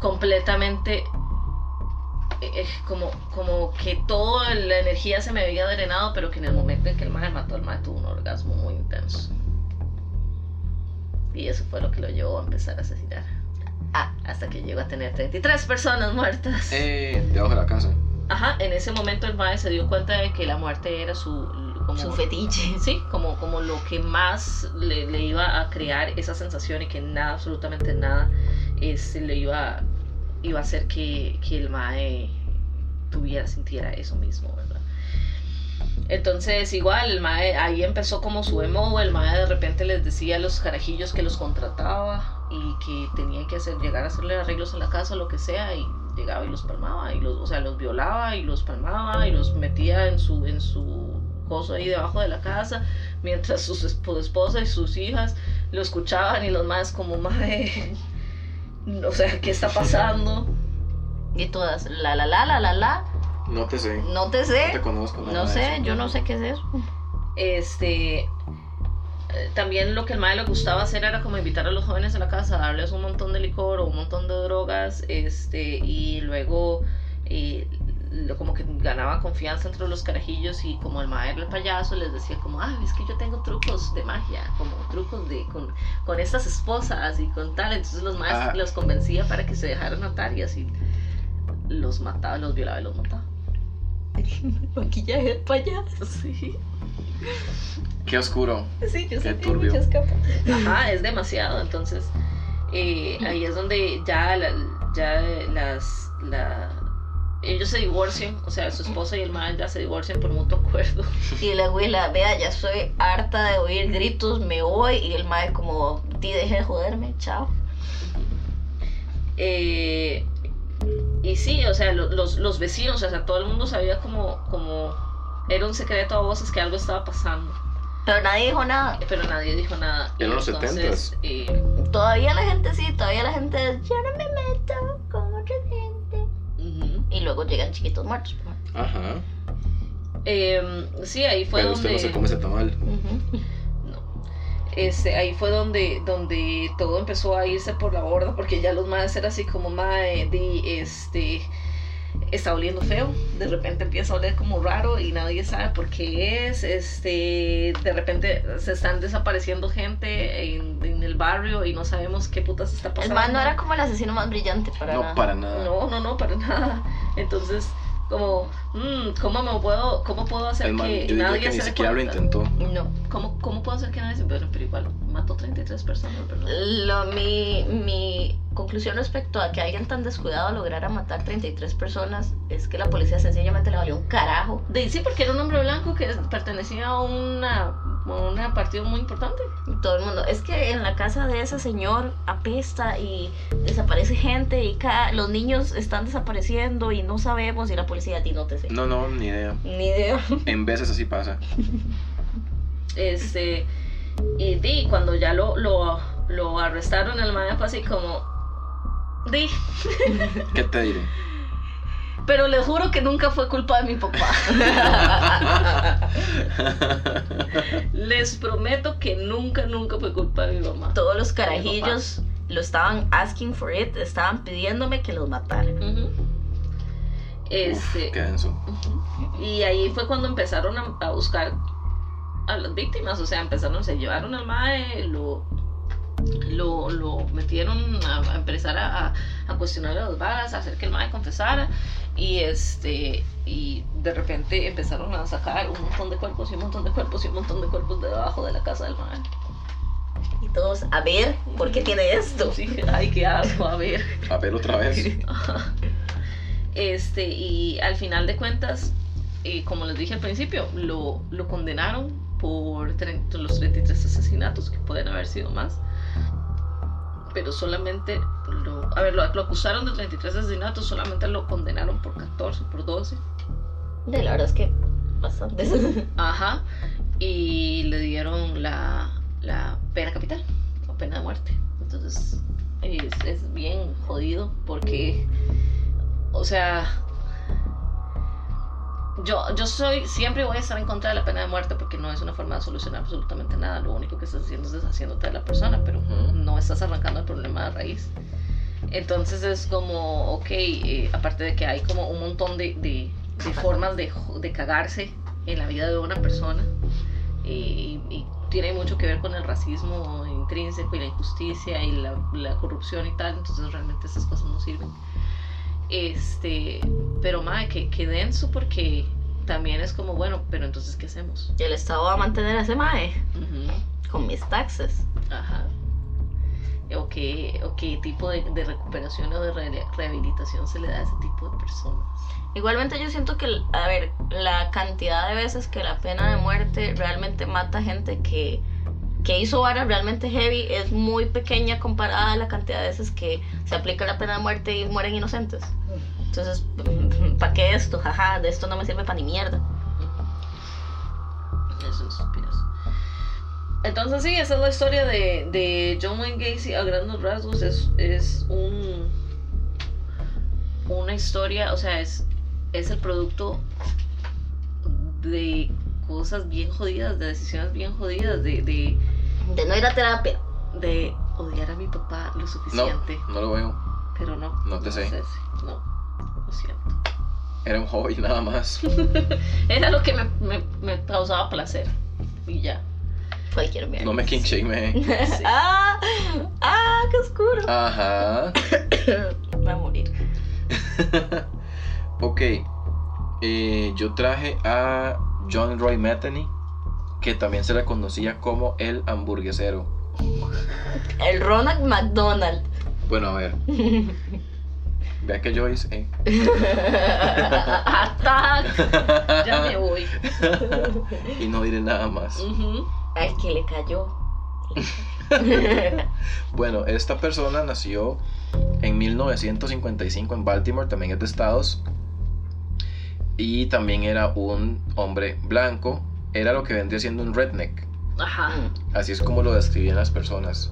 completamente eh, como, como que toda la energía se me había drenado, pero que en el momento en que el mae mató, el mae tuvo un orgasmo muy intenso. Y eso fue lo que lo llevó a empezar a asesinar. Ah. Hasta que llegó a tener 33 personas muertas. Eh, debajo de la casa. Ajá, en ese momento el mae se dio cuenta de que la muerte era su... como- Su fetiche. Sí, como, como lo que más le, le iba a crear esa sensación y que nada, absolutamente nada, este, le iba, iba a hacer que, que el Mae tuviera, sintiera eso mismo, ¿verdad? Entonces, igual, el Mae ahí empezó como su emo, el Mae de repente les decía a los carajillos que los contrataba y que tenía que hacer, llegar a hacerle arreglos en la casa, lo que sea, y llegaba y los palmaba, y los, o sea, los violaba y los palmaba y los metía en su, en su coso ahí debajo de la casa, mientras sus esp- esposa y sus hijas lo escuchaban y los más como, mae, o sea, ¿qué está pasando? Y todas, la la la la la la. No te sé. No te No sé. te conozco. No sé, yo no sé qué es eso. Este. Eh, También lo que el mae le gustaba hacer era como invitar a los jóvenes a la casa, darles un montón de licor o un montón de drogas, este, y luego eh, lo- como que ganaba confianza entre los carajillos y como el mae era el payaso les decía como, ah, es que yo tengo trucos de magia, como trucos de con, con estas esposas y con tal, entonces los maes Ah. los convencía para que se dejaran matar y así los mataba, los violaba y los mataba. Maquillaje de payaso. Sí. Qué oscuro. Sí, yo Qué sé turbio. muchas capas. Ajá, es demasiado. Entonces, eh, ahí es donde ya, la- ya las. La, ellos se divorcian, o sea, su esposa y el mal ya se divorcian por mutuo acuerdo. Y la abuela, vea, ya estoy harta de oír gritos, me voy. Y el mae como, ti deje de joderme, chao. Eh, y sí, o sea, lo- los, los vecinos, o sea, todo el mundo sabía como, como. Era un secreto a voces que algo estaba pasando, Pero nadie dijo nada. pero nadie dijo nada. Eran los entonces, 70s. eh, Todavía la gente sí, todavía la gente yo no me meto con otra gente. Y luego llegan chiquitos muertos. Ajá. Eh, sí, ahí fue Pero donde. usted no se come ese tamal. Ujú. No. Este, ahí fue donde, donde todo empezó a irse por la borda, porque ya los madres eran así como, mae, di, este, está oliendo feo, de repente empieza a oler como raro y nadie sabe por qué es, este, de repente se están desapareciendo gente en, en el barrio y no sabemos qué putas está El pasando. man no era como el asesino más brillante para No, nada. para nada. No, no, no, para nada. Entonces, como, mm, ¿cómo me puedo, cómo puedo hacer man, que yo diría nadie que ni se siquiera lo intentó. No. ¿Cómo, ¿Cómo puedo hacer que nadie se... Bueno, pero igual mató 33 personas, ¿verdad? Lo, mi, mi conclusión respecto a que alguien tan descuidado lograra matar 33 personas es que la policía sencillamente le valió un carajo. De, sí, porque era un hombre blanco que pertenecía a una, un partido muy importante. Y todo el mundo, es que en la casa de ese señor apesta y desaparece gente y cada, los niños están desapareciendo y no sabemos y la policía a ti no te sé. No, no, ni idea. Ni idea. En veces así pasa. Este, y di, cuando ya lo, lo, lo arrestaron, el man fue así como... Di, ¿Qué te diré? Pero les juro que nunca fue culpa de mi papá. les prometo que nunca, nunca fue culpa de mi mamá. Todos los carajillos lo estaban asking for it, estaban pidiéndome que los matara. Ujú. Uf, Este, qué denso. Ujú. Y ahí fue cuando empezaron a, a buscar a las víctimas, o sea, empezaron, se llevaron al mae, lo, lo, lo metieron a, a empezar a, a, a cuestionar a las varas, a hacer que el mae confesara, y este, y de repente empezaron a sacar un montón de cuerpos y un montón de cuerpos y un montón de cuerpos de debajo de la casa del mae. Y todos, a ver, ¿por qué tiene esto? Sí, ay, qué asco, a ver. A ver otra vez. Este, y al final de cuentas, eh, como les dije al principio, lo, lo condenaron por los 33 asesinatos, que pueden haber sido más. Pero solamente lo, a ver, lo, lo acusaron de 33 asesinatos, solamente lo condenaron por 14, por 12. De la verdad es que bastantes. Ajá. Y le dieron la, la pena capital, o pena de muerte. Entonces, es, es bien jodido porque, o sea, yo, yo soy, siempre voy a estar en contra de la pena de muerte porque no es una forma de solucionar absolutamente nada. Lo único que estás haciendo es deshaciéndote de la persona, pero no estás arrancando el problema de raíz. Entonces es como, ok, eh, aparte de que hay como un montón de, de- de formas de, de cagarse en la vida de una persona y, y tiene mucho que ver con el racismo intrínseco y la injusticia y la, la corrupción y tal, entonces realmente esas cosas no sirven. Este, pero madre, que, que denso porque también es como, bueno, pero entonces, ¿qué hacemos? El Estado va a mantener a ese mae con mis taxes. Ajá. O qué, o qué tipo de, de recuperación o de re- rehabilitación se le da a ese tipo de personas. Igualmente yo siento que, a ver, la cantidad de veces que la pena de muerte realmente mata gente que, que hizo varas realmente heavy es muy pequeña comparada a la cantidad de veces que se aplica la pena de muerte y mueren inocentes. Entonces, ¿para qué esto? Jaja, de esto no me sirve para ni mierda. Eso es. Entonces sí, esa es la historia de, de John Wayne Gacy a grandes rasgos. Es, es un una historia, o sea, es es el producto de cosas bien jodidas, de decisiones bien jodidas, de, De no ir a terapia. de odiar a mi papá lo No, suficiente. no lo veo. Pero no. No te sé. es ese, No, lo siento. Era un hobby nada más. Era lo que me, me, me causaba placer. Y ya. Cualquier mierda. No me king shame. Sí. ah, ah, qué oscuro. Ajá. Voy a morir. ok. Eh, yo traje a John Roy Metheny, que también se le conocía como el hamburguesero. El Ronald McDonald. Bueno, a ver. Vea que yo hice. Ya me voy. y no diré nada más. Ujú. Al que le cayó. Bueno, esta persona nació en 1955 en Baltimore, también es de Estados. Y también era un hombre blanco. Era lo que vendría siendo un redneck. Ajá. Así es como lo describían las personas.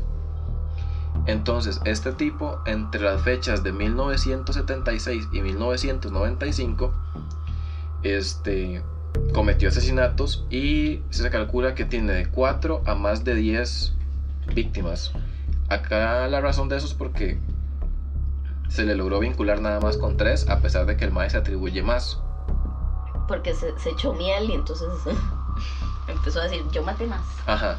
Entonces, este tipo, entre las fechas de 1976 y 1995, este, cometió asesinatos y se calcula que tiene de 4 a más de 10 víctimas. Acá la razón de eso es porque se le logró vincular nada más con 3, a pesar de que el maestro se atribuye más. Porque se, se echó miel y entonces empezó a decir, yo maté más. Ajá.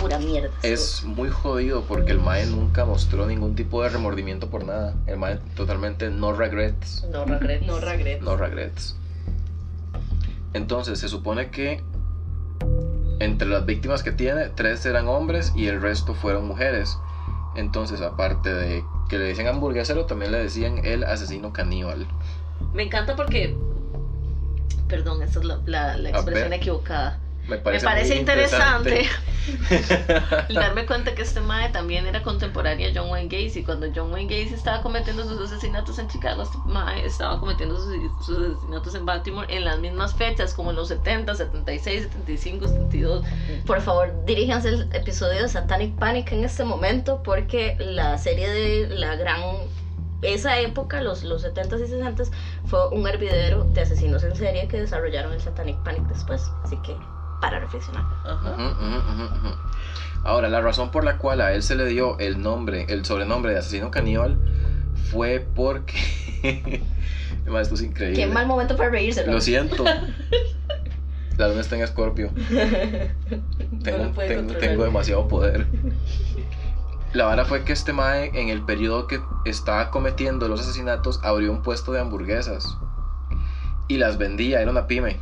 Pura mierda. Es muy jodido porque el Mae nunca mostró ningún tipo de remordimiento por nada. El Mae totalmente no regrets. No regrets. No regrets. No regrets. Entonces se supone que entre las víctimas que tiene, tres eran hombres y el resto fueron mujeres. Entonces, aparte de que le decían hamburguesero, también le decían el asesino caníbal. Me encanta porque. Perdón, esa es la, la- la expresión equivocada. Me Me parece, parece muy interesante darme cuenta que este mae también era contemporáneo a John Wayne Gacy. Cuando John Wayne Gacy estaba cometiendo sus asesinatos en Chicago, este mae estaba cometiendo sus, sus asesinatos en Baltimore en las mismas fechas, como en los 70, 76, 75, 72. Por favor, diríjanse el episodio de Satanic Panic en este momento porque la serie de la gran... Esa época, los, los 70s y 60s, fue un hervidero de asesinos en serie que desarrollaron el Satanic Panic después. Así que, para reflexionar. Ajá. Ahora, la razón por la cual a él se le dio el nombre, el sobrenombre de asesino caníbal, fue porque. Además, esto es increíble. Qué mal momento para reírse. Lo siento. La luna está en Escorpio. Tengo, tengo demasiado poder. La vara fue que este Mae, en el periodo que estaba cometiendo los asesinatos, abrió un puesto de hamburguesas. Y las vendía, era una pyme.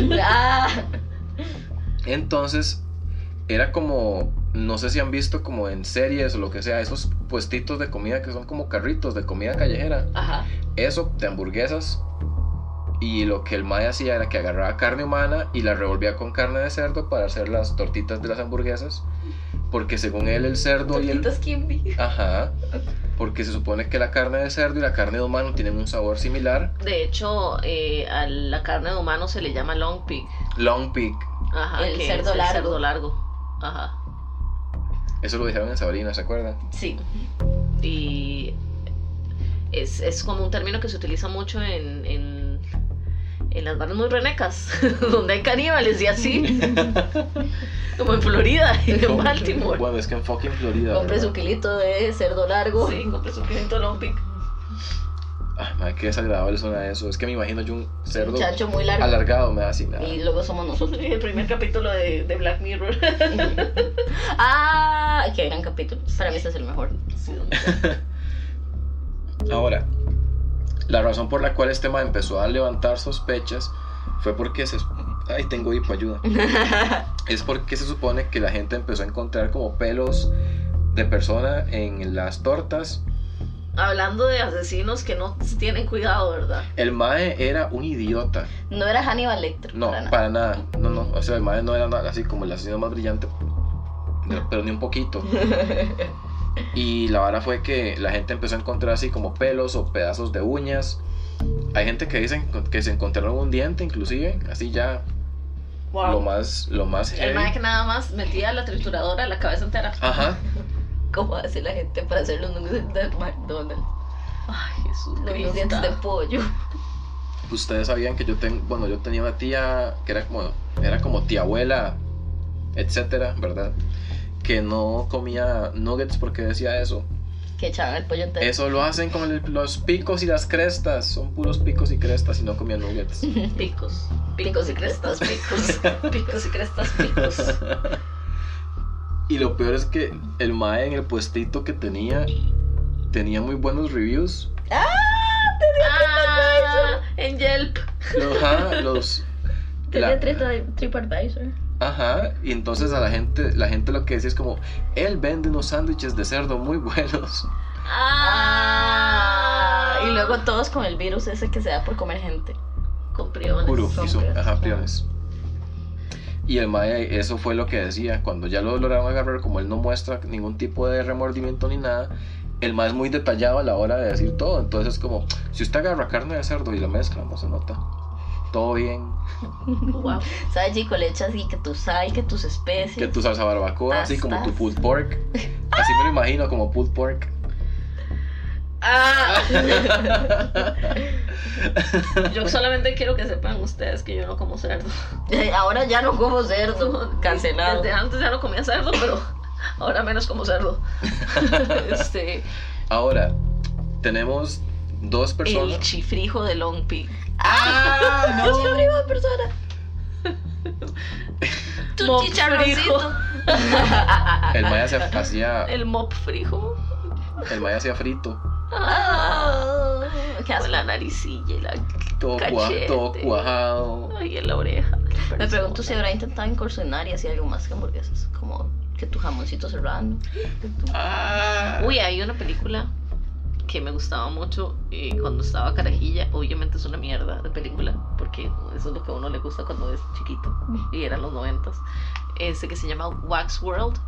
ah, Entonces, era como, no sé si han visto como en series o lo que sea, esos puestitos de comida que son como carritos de comida callejera. Ajá. Eso, de hamburguesas. Y lo que el Mae hacía era que agarraba carne humana y la revolvía con carne de cerdo para hacer las tortitas de las hamburguesas. Porque según él, el cerdo y el. Kimby. Ajá. Porque se supone que la carne de cerdo y la carne de humano tienen un sabor similar. De hecho, eh, a la carne de humano se le llama long pig. Long pig. Ajá. El cerdo el largo. cerdo largo. Ajá. Eso lo dijeron en Sabrina, ¿se acuerdan? Sí. Y es, es como un término que se utiliza mucho en, en, en las barras muy renecas, donde hay caníbales y así. como en Florida y en Baltimore. Bueno, es que en fucking Florida. Compre ¿verdad? su kilito de cerdo largo. Sí, compré su long pig. Ay, madre, qué desagradable suena eso. Es que me imagino yo un cerdo Un muy largo. alargado, me da así. me da- Y luego somos nosotros. El primer capítulo de, de Black Mirror. ah, qué gran capítulo. Para mí ese es el mejor. Sí, Ahora, la razón por la cual este man empezó a levantar sospechas fue porque se... Ay, tengo hipo, ayuda. es porque se supone que la gente empezó a encontrar como pelos de persona en las tortas. Hablando de asesinos que no tienen cuidado, ¿verdad? El mae era un idiota. No era Hannibal Lecter. No, para nada. para nada. No, no. O sea, el mae no era nada así como el asesino más brillante. Pero ni un poquito. Y la vara fue que la gente empezó a encontrar así como pelos o pedazos de uñas. Hay gente que dicen que se encontraron un diente inclusive, así ya lo más lo más El mae que nada más metía la trituradora la cabeza entera. Ajá. ¿Cómo hace la gente para hacer los nuggets de McDonald's? Ay, Jesús. Los dientes de pollo. ustedes sabían que yo tengo, bueno, yo tenía una tía que era como, era como tía abuela, etcétera, ¿verdad? Que no comía nuggets porque decía eso. Que echaban el pollo entero. Eso lo hacen con el- los picos y las crestas, son puros picos y crestas y no comían nuggets. Picos. Picos y crestas, picos. Picos y crestas, picos. Y lo peor es que el mae en el puestito que tenía tenía muy buenos reviews. Ah, en Yelp. Los, ajá, los Tenía la- TripAdvisor. Ajá, y entonces a la gente, la gente lo que decía es como, él vende unos sándwiches de cerdo muy buenos. Ah, y luego todos con el virus ese que se da por comer gente. Con priones. Puro, son hizo, priones, ajá, priones. Y el mae, eso fue lo que decía, cuando ya lo lograron agarrar, como él no muestra ningún tipo de remordimiento ni nada, el mae es muy detallado a la hora de decir todo, entonces es como, si usted agarra carne de cerdo y la mezcla, no se nota. Todo bien, Wow. ¿Sabes, chico? Le echas así que tu sal, que tus especies. que tu salsa barbacoa, así como tu pulled pork, así me lo imagino como pulled pork. Ah. Yo solamente quiero que sepan ustedes que yo no como cerdo. Ahora ya no como cerdo. Cancelado. Desde antes ya no comía cerdo, pero ahora menos como cerdo. Este, Ahora, tenemos dos el personas. chifrijo de Long Pig. ¡Ah, ¡Yo soy prima persona! Tu Mop chicharroncito. El maya hacía, hacía- El mop frijo. el maya hacía frito. Ah, qué asco. Con la naricilla y la. Todo, cua- Cachete. todo cuajado. Ay, en la oreja. Me pregunto si habrá intentado incursionar y hacía algo más que hamburguesas. Como que tu jamoncito serrano. que tu- Ah. Uy, hay una película que me gustaba mucho eh, cuando estaba carajilla. Obviamente es una mierda de película, porque eso es lo que a uno le gusta cuando es chiquito. Y eran los noventas. Este que se llama Wax World,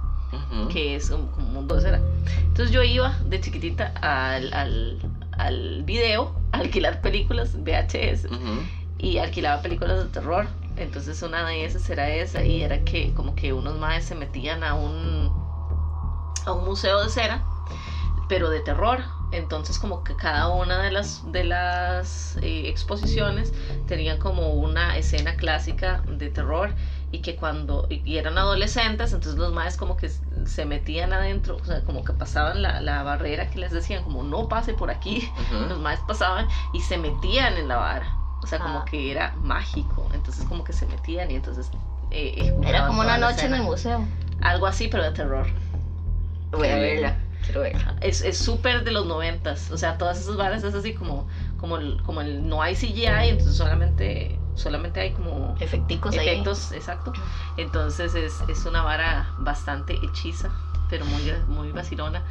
que es un, un mundo de cera. Entonces yo iba de chiquitita al, al, al video a alquilar películas VHS y alquilaba películas de terror. Entonces una de esas era esa y era que como que unos maes se metían a un a un museo de cera, pero de terror. Entonces como que cada una de las de las eh, exposiciones tenían como una escena clásica de terror y que cuando y eran adolescentes, entonces los maes como que se metían adentro, o sea, como que pasaban la, la barrera que les decían como no pase por aquí los maes pasaban y se metían en la vara. O sea, como Ah. que era mágico. Entonces, como que se metían y entonces. eh, Era como una noche en el museo. Algo así, pero de terror. Voy a verla. Quiero verla. Es es súper de los noventas. O sea, todas esas varas es así como. Como el, como el no hay CGI, entonces solamente, solamente hay como Efecticos ahí. efectos, exacto. Entonces es, es una vara bastante hechiza, pero muy, muy vacilona.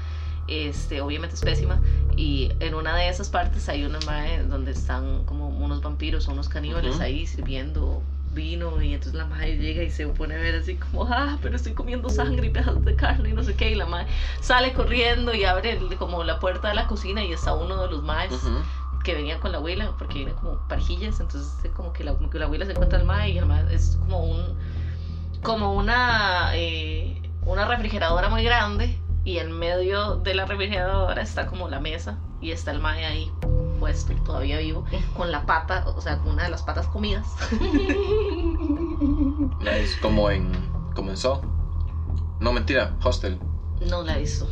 Este, obviamente es pésima. Y en una de esas partes hay una mae donde están como unos vampiros o unos caníbales ahí sirviendo vino y entonces la madre llega y se pone a ver así como, ah, pero estoy comiendo sangre y pedazos de carne y no sé qué, y la madre sale corriendo y abre como la puerta de la cocina y está uno de los maes que venían con la abuela, porque eran como parejillas, entonces es como que la, como que la abuela se encuentra al mae y el mae es como un como una eh, una refrigeradora muy grande y en medio de la refrigeradora está como la mesa y está el mae ahí puesto, todavía vivo, con la pata, o sea, con una de las patas comidas. Como en. Como en Saw. No, mentira, Hostel. No la visto.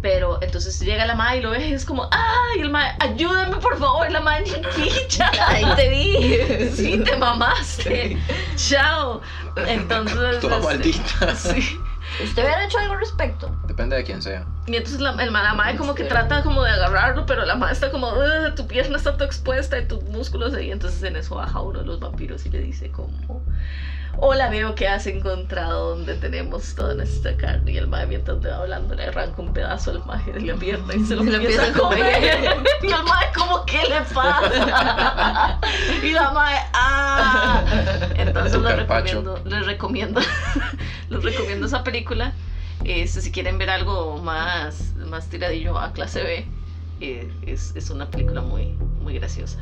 Pero entonces llega la mae y lo ve y es como, ¡ay! El mae, ayúdame por favor, la mae chiquilla. Ahí te vi. Sí, te mamaste. Chao. Entonces. Toda este, maldita. Sí. ¿Usted hubiera hecho algo al respecto? Depende de quién sea. Y entonces la, el, la mae como que trata como de agarrarlo, pero la mae está como, "Ugh, tu pierna está toda expuesta y tus músculos ahí. Entonces en eso baja uno de los vampiros y le dice como, hola, veo que has encontrado donde tenemos toda nuestra carne. Y el mae mientras le va hablando le arranca un pedazo al mae de la pierna y se lo Y empieza a comer. comer. y el mae como, ¿qué le pasa? y la mae, ¡ah! Entonces les recomiendo, les recomiendo, les recomiendo esa película. Este, si quieren ver algo más, más tiradillo a clase B, eh, es, es una película muy, muy graciosa.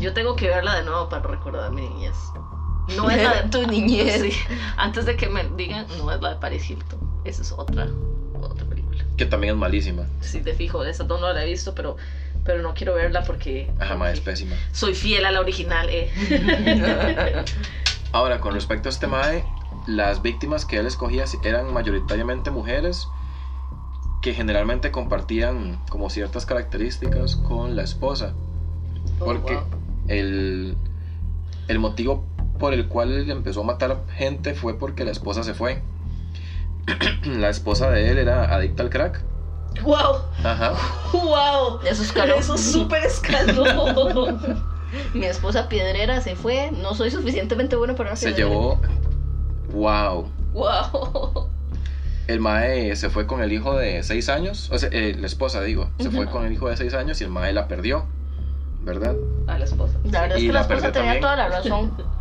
Yo tengo que verla de nuevo para recordar mi niñez. No es la de tu niñez. Sí, antes de que me digan, no es la de Paris Hilton. Esa es otra, otra película. Que también es malísima. Sí, te fijo, esa no la he visto, pero pero no quiero verla porque Ajá, es pésima. soy fiel a la original. Eh. Ahora, con respecto a este mae, las víctimas que él escogía eran mayoritariamente mujeres que generalmente compartían como ciertas características con la esposa. Oh, Porque wow. el, el motivo por el cual él empezó a matar gente fue porque la esposa se fue. la esposa de él era adicta al crack. ¡Wow! Ajá. ¡Wow! Eso es caro. Eso es súper escalón. Mi esposa piedrera se fue. No soy suficientemente bueno para una Se piedrera. llevó. ¡Wow! ¡Wow! El mae se fue con el hijo de 6 años. O sea, eh, la esposa, digo. Se fue con el hijo de 6 años y el mae la perdió. ¿Verdad? A la esposa. La verdad es Y que la la esposa tenía también. toda la razón.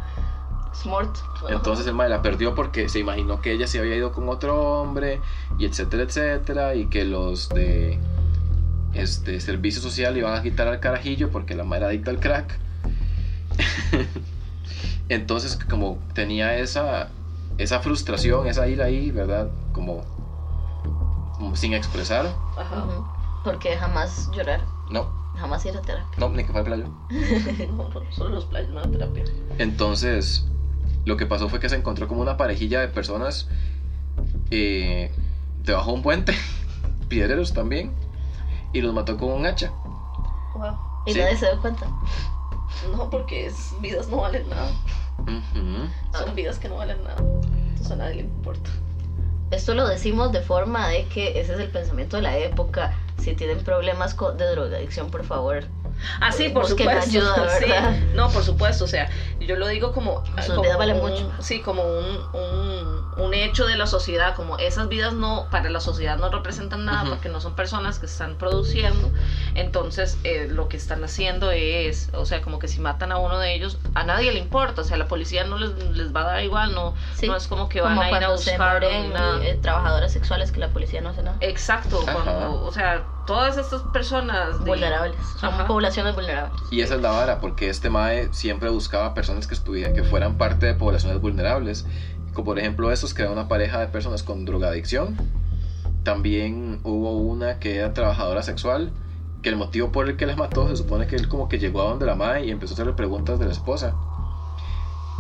Smart. Entonces el mae la perdió porque se imaginó que ella se había ido con otro hombre y etcétera, etcétera. Y que los de este servicio social le iban a quitar al carajillo porque la mae era adicta al crack. Entonces como tenía esa, esa frustración, esa ira ahí, ¿verdad? Como, como sin expresar. Ajá. Porque jamás llorar. No, Jamás ir a terapia. no, ni que fue al playo. No, no, solo los playos, no la terapia. Entonces, lo que pasó fue que se encontró como una parejilla de personas eh, debajo de un puente, piedreros también, y los mató con un hacha. Wow. Y Sí. nadie se dio cuenta. No, porque es, vidas no valen nada. Son vidas que no valen nada. Entonces a nadie le importa. Esto lo decimos de forma de que ese es el pensamiento de la época. Si tienen problemas de drogadicción, por favor. Ah, sí, por supuesto. ayuda, sí. ¿verdad? No, por supuesto. O sea, yo lo digo como. Vidas valen un- mucho. Sí, como un, un, un hecho de la sociedad. Como esas vidas no, para la sociedad no representan nada Ujú. porque no son personas que están produciendo. Entonces, eh, lo que están haciendo es. O sea, como que si matan a uno de ellos, a nadie le importa. O sea, la policía no les, les va a dar igual. No, Sí. no es como que van Como a ir a cuando se nada. eh, trabajadoras sexuales que la policía no hace nada. Exacto, cuando, o sea, todas estas personas de- Vulnerables. Son Ajá. poblaciones vulnerables. Y esa es la vara, porque este mae siempre buscaba personas que estuvieran, que fueran parte de poblaciones vulnerables. Como por ejemplo estos que eran una pareja de personas con drogadicción. También hubo una que era trabajadora sexual, que el motivo por el que las mató se supone que él como que llegó a donde la mae y empezó a hacerle preguntas de la esposa.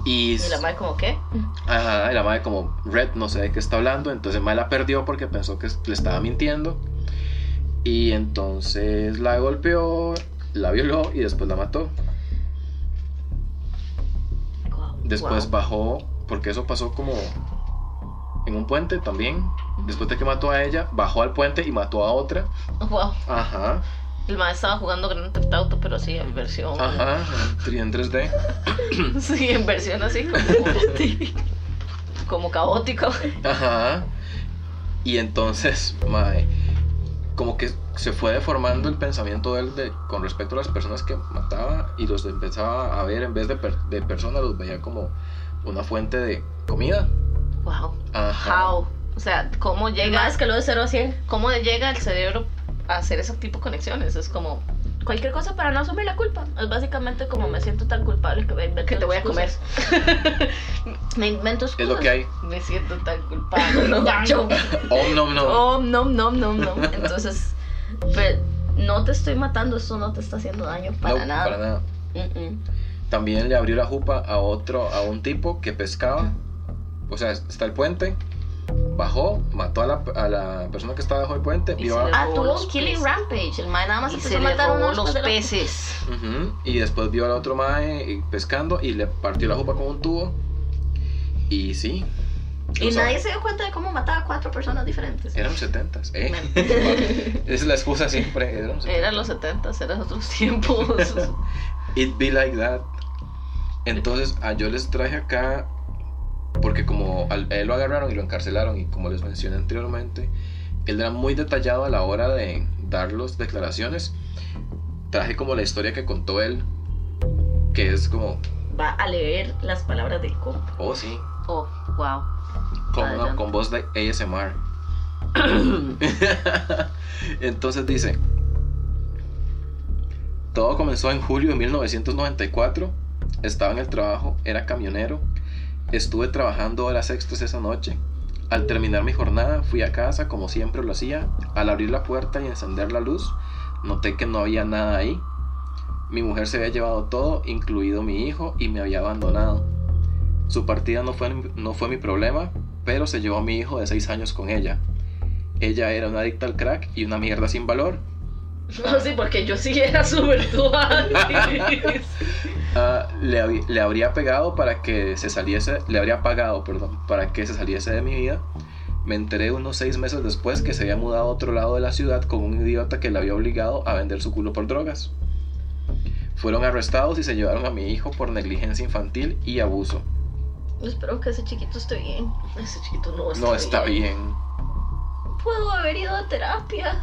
Y, Y la madre como, ¿qué? Ajá, y la madre como Red no sé de qué está hablando, entonces mae la perdió porque pensó que le estaba mintiendo. Y entonces la golpeó, la violó y después la mató. Después bajó, porque eso pasó como en un puente también. Después de que mató a ella, bajó al puente y mató a otra. Guau. Ajá, El maestro estaba jugando Grand Theft Auto, pero así en versión. ajá, en 3D. Sí, en versión así como, como caótico. Ajá. Y entonces, mae, como que se fue deformando el pensamiento de él de- con respecto a las personas que mataba y los empezaba a ver en vez de, per- de personas, los veía como una fuente de comida. Wow. Ajá. How. O sea, ¿cómo Llega es que lo de 0 a 100. cómo llega el cerebro a hacer ese tipo de conexiones? Es como Cualquier cosa para no asumir la culpa. Es básicamente como me siento tan culpable que me invento que te voy a comer. excusas. Me invento excusas. Es lo que hay. Me siento tan culpable. No, yo. Oh, no, no. Oh, no, no, no, no. Entonces, pero no te estoy matando, eso no te está haciendo daño para No, nada. para nada. Mm-mm. También le abrió la jupa a otro, a un tipo que pescaba. O sea, está el puente. Bajó, mató a la, a la persona que estaba bajo el puente. Y vio a- Ah, tuvo los un killing peces. rampage. El mae nada más Y empezó se a matar a los peces. Y después vio al otro mae pescando y le partió la jupa con un tubo. Y sí. Y nadie se dio cuenta de cómo mataba a cuatro personas diferentes. Eran los 70 ¿eh? Esa es la excusa siempre. Eran los 70s. Eran los 70, eran otros tiempos. It be like that. Entonces, a yo les traje acá, porque como a él lo agarraron y lo encarcelaron, y como les mencioné anteriormente, él era muy detallado a la hora de dar las declaraciones. Traje como la historia que contó él, que es como, Va a leer las palabras del compa. oh sí, oh, wow. con, Adelante. con voz de ASMR. Entonces dice, todo comenzó en julio de 1994, estaba en el trabajo, era camionero, estuve trabajando horas extras esa noche, Al terminar mi jornada, fui a casa como siempre lo hacía. Al abrir la puerta y encender la luz, noté que no había nada ahí. Mi mujer se había llevado todo, incluido mi hijo, y me había abandonado. Su partida no fue, no fue mi problema, pero se llevó a mi hijo de 6 años con ella. Ella era una adicta al crack y una mierda sin valor. No, sí, porque yo sí era su virtual. Ah, le, le habría pegado para que se saliese, le habría pagado, perdón, para que se saliese de mi vida. Me enteré unos seis meses después que se había mudado a otro lado de la ciudad con un idiota que le había obligado a vender su culo por drogas. Fueron arrestados y se llevaron a mi hijo por negligencia infantil y abuso. Espero que ese chiquito esté bien. Ese chiquito no está No está bien. Puedo haber ido a terapia.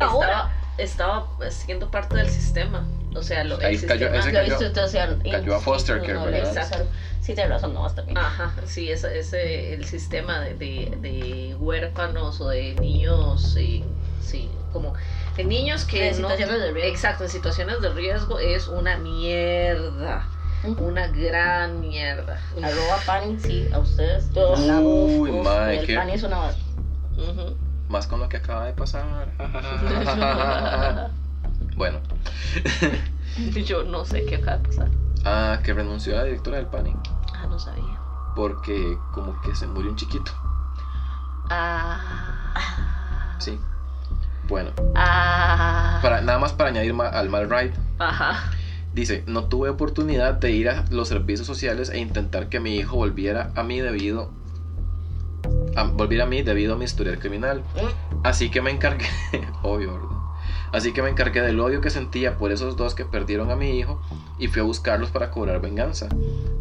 Ahora. Estaba, siendo parte del sistema. O sea, lo, el Ahí cayó- sistema- ese Yo cayó- sean- cayó a foster no, care, no, ¿verdad? exacto. Sí, tienes razón, no va a estar bien. Ajá, sí, ese, ese el sistema de, de, de huérfanos o de niños, sí, sí, como de niños que De no, situaciones de riesgo. exacto, en situaciones de riesgo es una mierda, una gran mierda. Arroba Pani, sí, a ustedes. Todos Uy. Uf, el qué- es una. Ujú. Más con lo que acaba de pasar. bueno. Yo no sé qué acaba de pasar. Ah, que renunció a la directora del PANI. Ah, no sabía. Porque como que se murió un chiquito. Ah, Sí. Bueno. ah, Para, nada más para añadir ma- al mal ride. ajá. Dice, no tuve oportunidad de ir a los servicios sociales e intentar que mi hijo volviera a mí debido a, volviera a mí debido a mi historial criminal. Así que me encargué, obvio, ¿verdad? Así que me encargué del odio que sentía por esos dos que perdieron a mi hijo y fui a buscarlos para cobrar venganza.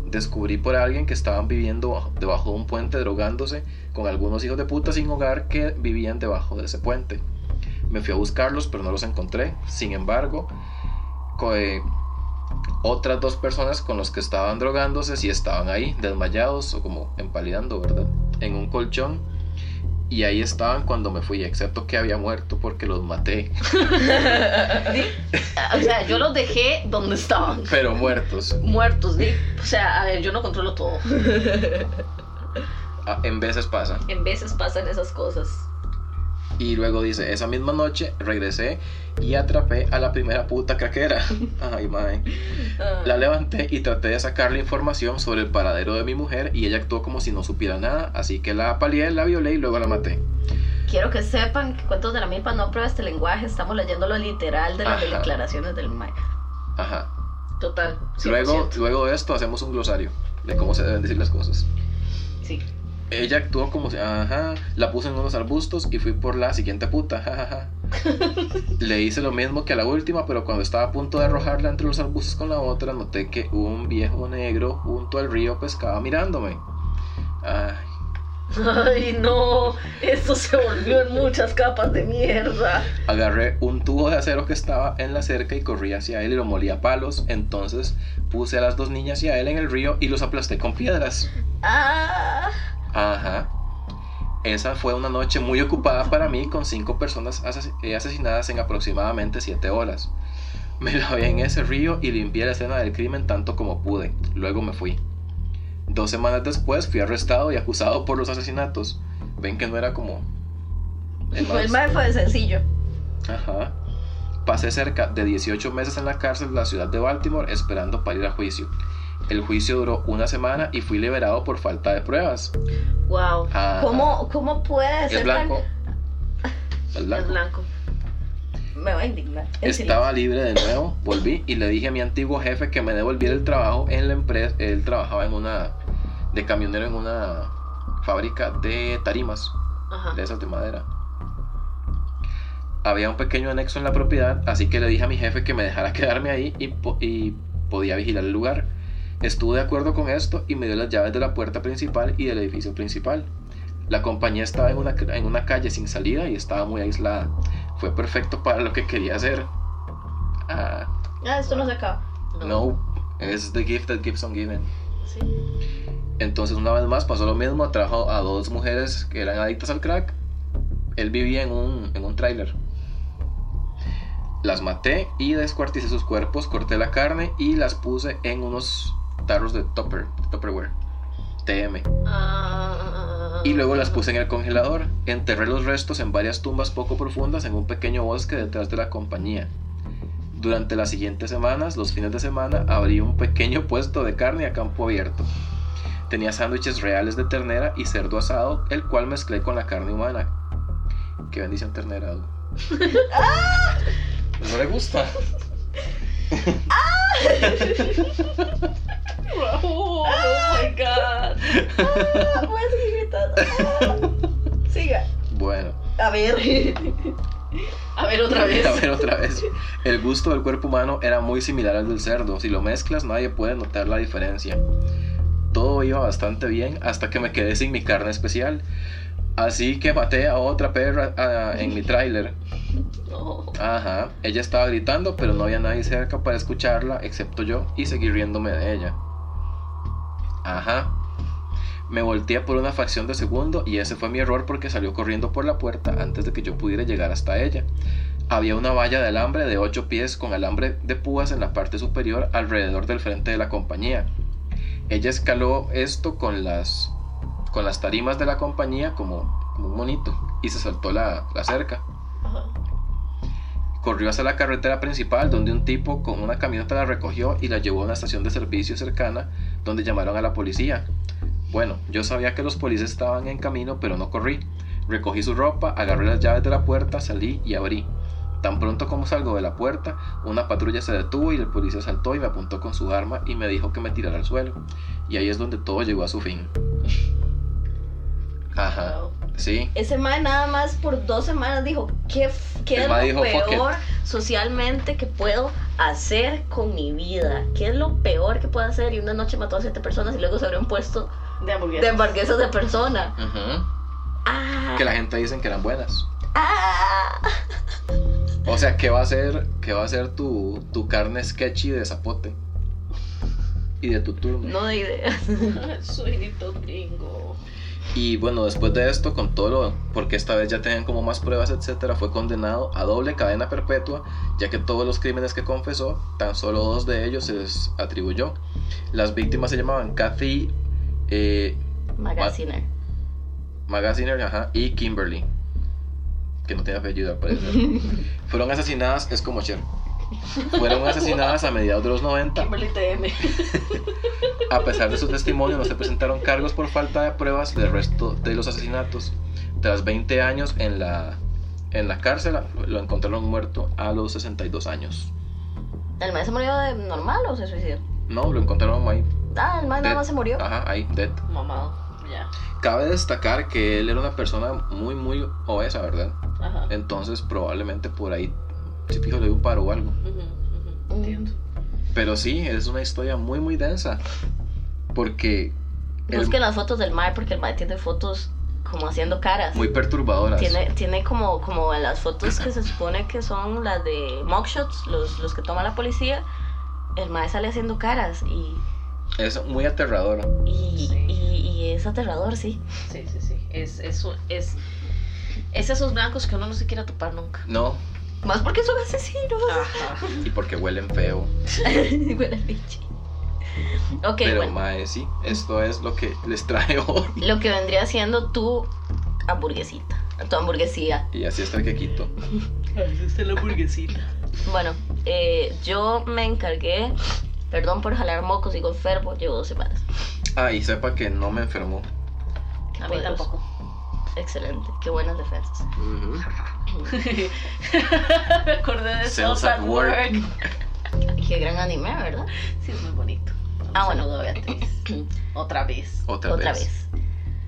Descubrí por alguien que estaban viviendo bajo- debajo de un puente drogándose con algunos hijos de puta sin hogar que vivían debajo de ese puente. Me fui a buscarlos pero no los encontré. Sin embargo, eh, otras dos personas con los que estaban drogándose sí estaban ahí, desmayados o como empalidando, ¿verdad? En un colchón. Y ahí estaban cuando me fui, excepto que había muerto porque los maté. O sea, yo los dejé donde estaban. Pero muertos. Muertos, di. O sea, a ver, yo no controlo todo. Ah, En veces pasa. En veces pasan esas cosas. Y luego dice, esa misma noche regresé y atrapé a la primera puta craquera. Ay, mae. La levanté y traté de sacarle información sobre el paradero de mi mujer y ella actuó como si no supiera nada, así que la apaleé, la violé y luego la maté. Quiero que sepan que Cuentos de la Milpa no prueba este lenguaje. Estamos leyendo lo literal de las Ajá. declaraciones del Mike. Ajá. Total. 100%. Luego, luego de esto hacemos un glosario de cómo se deben decir las cosas. Sí. Ella actuó como si, ajá, la puse en unos arbustos y fui por la siguiente puta, jajaja. Le hice lo mismo que a la última, pero cuando estaba a punto de arrojarla entre los arbustos con la otra, noté que un viejo negro junto al río pescaba mirándome. Ay, Ay, no. Esto se volvió en muchas capas de mierda. agarré un tubo de acero que estaba en la cerca y corrí hacia él y lo molí a palos. Entonces puse a las dos niñas y a él en el río y los aplasté con piedras. Ah, Ajá. Esa fue una noche muy ocupada para mí con cinco personas ases- eh, asesinadas en aproximadamente siete horas. Me lavé en ese río y limpié la escena del crimen tanto como pude. Luego me fui. Dos semanas después fui arrestado y acusado por los asesinatos. Ven que no era como... el el más- fue sencillo. Ajá. Pasé cerca de 18 meses en la cárcel de la ciudad de Baltimore esperando para ir a juicio. El juicio duró una semana y fui liberado por falta de pruebas. Wow. Ajá. ¿Cómo, ¿Cómo puede Es ser blanco. Es Es blanco. blanco. tan... Me va a indignar. Estaba libre de nuevo, volví y le dije a mi antiguo jefe que me devolviera el trabajo en la empresa. Él trabajaba en una. de camionero en una fábrica de tarimas, Ajá. de esas de madera. Había un pequeño anexo en la propiedad, así que le dije a mi jefe que me dejara quedarme ahí y, po- y podía vigilar el lugar. Estuve de acuerdo con esto y me dio las llaves de la puerta principal y del edificio principal. La compañía estaba en una, en una calle sin salida y estaba muy aislada. Fue perfecto para lo que quería hacer. Ah, Ah, esto no se acaba. no, es the gift that keeps on giving. Sí. Entonces una vez más pasó lo mismo, trajo a dos mujeres que eran adictas al crack. Él vivía en un, en un tráiler. Las maté y descuarticé sus cuerpos, corté la carne y las puse en unos tarros de tupper, Tupperware. TM. Ah, y luego las puse en el congelador. Enterré los restos en varias tumbas poco profundas en un pequeño bosque detrás de la compañía. Durante las siguientes semanas, los fines de semana, abrí un pequeño puesto de carne a campo abierto. Tenía sándwiches reales de ternera y cerdo asado, el cual mezclé con la carne humana. Qué bendición ternera. ¿no? ¿No le gusta? Oh, my god. Ah, puedes seguir gritando. Ah. Siga. Bueno, A ver. A ver, otra vez. a ver otra vez. El gusto del cuerpo humano era muy similar al del cerdo. Si lo mezclas, nadie puede notar la diferencia. Todo iba bastante bien hasta que me quedé sin mi carne especial. Así que maté a otra perra ah, en mi tráiler. Ajá, ella estaba gritando, pero no había nadie cerca para escucharla excepto yo y seguí riéndome de ella. Ajá. Me volteé por una fracción de segundo y ese fue mi error porque salió corriendo por la puerta antes de que yo pudiera llegar hasta ella. Había una valla de alambre de 8 pies con alambre de púas en la parte superior alrededor del frente de la compañía. Ella escaló esto con las, con las tarimas de la compañía como, como un monito y se saltó la, la cerca. Ajá. Corrió hacia la carretera principal donde un tipo con una camioneta la recogió y la llevó a una estación de servicio cercana donde llamaron a la policía. Bueno, yo sabía que los policías estaban en camino pero no corrí. Recogí su ropa, agarré las llaves de la puerta, salí y abrí. Tan pronto como salgo de la puerta, una patrulla se detuvo y el policía saltó y me apuntó con su arma y me dijo que me tirara al suelo. Y ahí es donde todo llegó a su fin. Ajá, sí. Ese man nada más por dos semanas dijo, ¿qué, qué es mae lo peor socialmente que puedo hacer con mi vida? ¿Qué es lo peor que puedo hacer? Y una noche mató a siete personas y luego se abrió un puesto De hamburguesas. de hamburguesas de persona. Ah, Que la gente dicen que eran buenas. ah. O sea, ¿qué va a ser, qué va a ser tu, tu carne sketchy de zapote? Y de tu turno. No de ideas. Sueñito gringo. Y bueno, después de esto, con todo lo, porque esta vez ya tenían como más pruebas, etcétera, fue condenado a doble cadena perpetua, ya que todos los crímenes que confesó, tan solo dos de ellos se les atribuyó. Las víctimas se llamaban Kathy eh, Magaziner. Magaziner ajá, y Kimberly, que no tiene apellido al parecer. Fueron asesinadas, es como Cher. Fueron asesinadas a mediados de los 90 Kimberly TM. A pesar de su testimonio, no se presentaron cargos por falta de pruebas del resto de los asesinatos. Tras 20 años en la, en la cárcel, lo encontraron muerto a los 62 años. ¿El man se murió de normal o se suicidó? No, lo encontraron ahí. Ah, el man nada más se murió. Ajá, ahí, dead. Mamado. Ya. Cabe destacar que él era una persona muy, muy obesa, ¿verdad? Ajá. Entonces, probablemente por ahí, si fijo, le dio un paro o algo. Ujú, ujú, Entiendo. Pero sí, es una historia muy, muy densa. Porque. el- Busquen las fotos del mar porque el man tiene fotos como haciendo caras. muy perturbadoras. Tiene, tiene como, como las fotos que se supone que son las de mugshots, los, los que toma la policía. El mae sale haciendo caras y, Es muy aterradora. y, Sí. y- y es aterrador, sí. Sí, sí, sí. Es, es, es, es esos blancos que uno no se quiere topar nunca. No, Más porque son asesinos. Ajá. y porque huelen feo. Huele a leche. Ok, Pero, bueno. mae, sí, esto es lo que les trae hoy. Lo que vendría siendo tu hamburguesita. Tu hamburguesía. Y así está el quequito. Ahí está la hamburguesita. Bueno, eh, yo me encargué. Perdón por jalar mocos, digo enfermo, llevo dos semanas. Ah, y sepa que no me enfermó. A mí Poderoso. tampoco. Excelente, qué buenas defensas. Ujú. Me acordé de Cells at Work. Work. Qué gran anime, ¿verdad? Sí, es muy bonito. Un Ah, bueno. saludo a Beatriz. Otra vez. Otra, Otra vez. vez.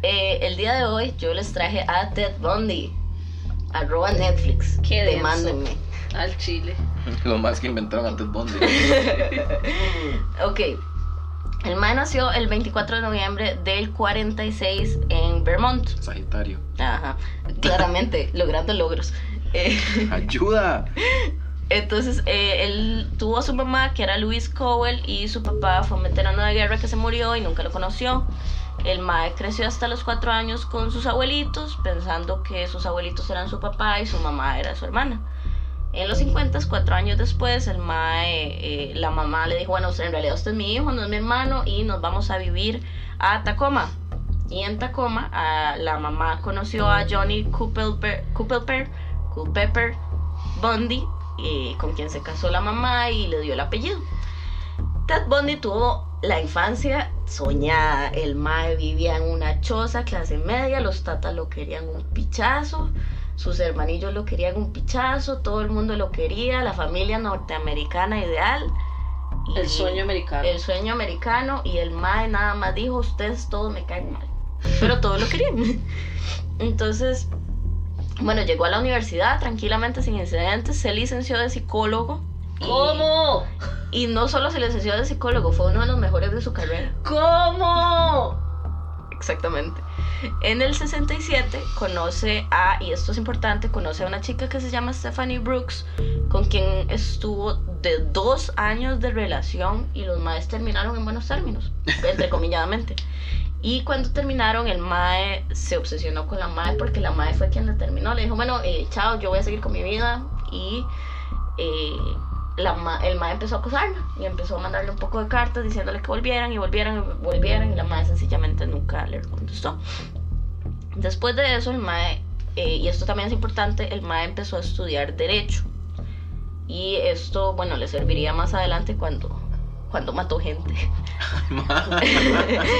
Eh, el día de hoy yo les traje a Ted Bundy. Arroba Netflix. Qué. Demándenme. Al chile. Lo más que inventaron antes Bondi. Ok. El man nació el 24 de noviembre del 46 en Vermont. Sagitario. Ajá. Claramente, logrando logros. Eh, ¡Ayuda! Entonces, eh, él tuvo a su mamá, que era Louise Cowell, y su papá fue un veterano de guerra que se murió y nunca lo conoció. El Mae creció hasta los cuatro años con sus abuelitos, pensando que sus abuelitos eran su papá y su mamá era su hermana. En los 50, cuatro años después, el Mae, eh, la mamá le dijo, bueno, en realidad usted es mi hijo, no es mi hermano, y nos vamos a vivir a Tacoma. Y en Tacoma, la mamá conoció a Johnny Culpeper, Culpeper Bundy, eh, con quien se casó la mamá y le dio el apellido. Ted Bundy tuvo la infancia soñada. El mae vivía en una choza clase media, los tatas lo querían un pichazo, sus hermanillos lo querían un pichazo, todo el mundo lo quería, la familia norteamericana ideal. Y- El sueño americano. el sueño americano y el mae nada más dijo, ustedes todos me caen mal. Pero todos lo querían. Entonces, bueno, llegó a la universidad tranquilamente, sin incidentes, se licenció de psicólogo. y- ¿Cómo? Y no solo se licenció de psicólogo, fue uno de los mejores de su carrera. ¿Cómo? Exactamente. En el 67 conoce a, y esto es importante, conoce a una chica que se llama Stephanie Brooks, con quien estuvo de dos años de relación y los maes terminaron en buenos términos, entrecomilladamente. Y cuando terminaron, el mae se obsesionó con la mae porque la mae fue quien la terminó. Le dijo, bueno, eh, chao, yo voy a seguir con mi vida. Y eh, la ma- el mae empezó a acosarla y empezó a mandarle un poco de cartas diciéndole que volvieran y volvieran y volvieran. Y la mae sencillamente nunca le contestó. Después de eso, el mae, eh, y esto también es importante, el mae empezó a estudiar Derecho. Y esto, bueno, le serviría más adelante cuando, cuando mató gente.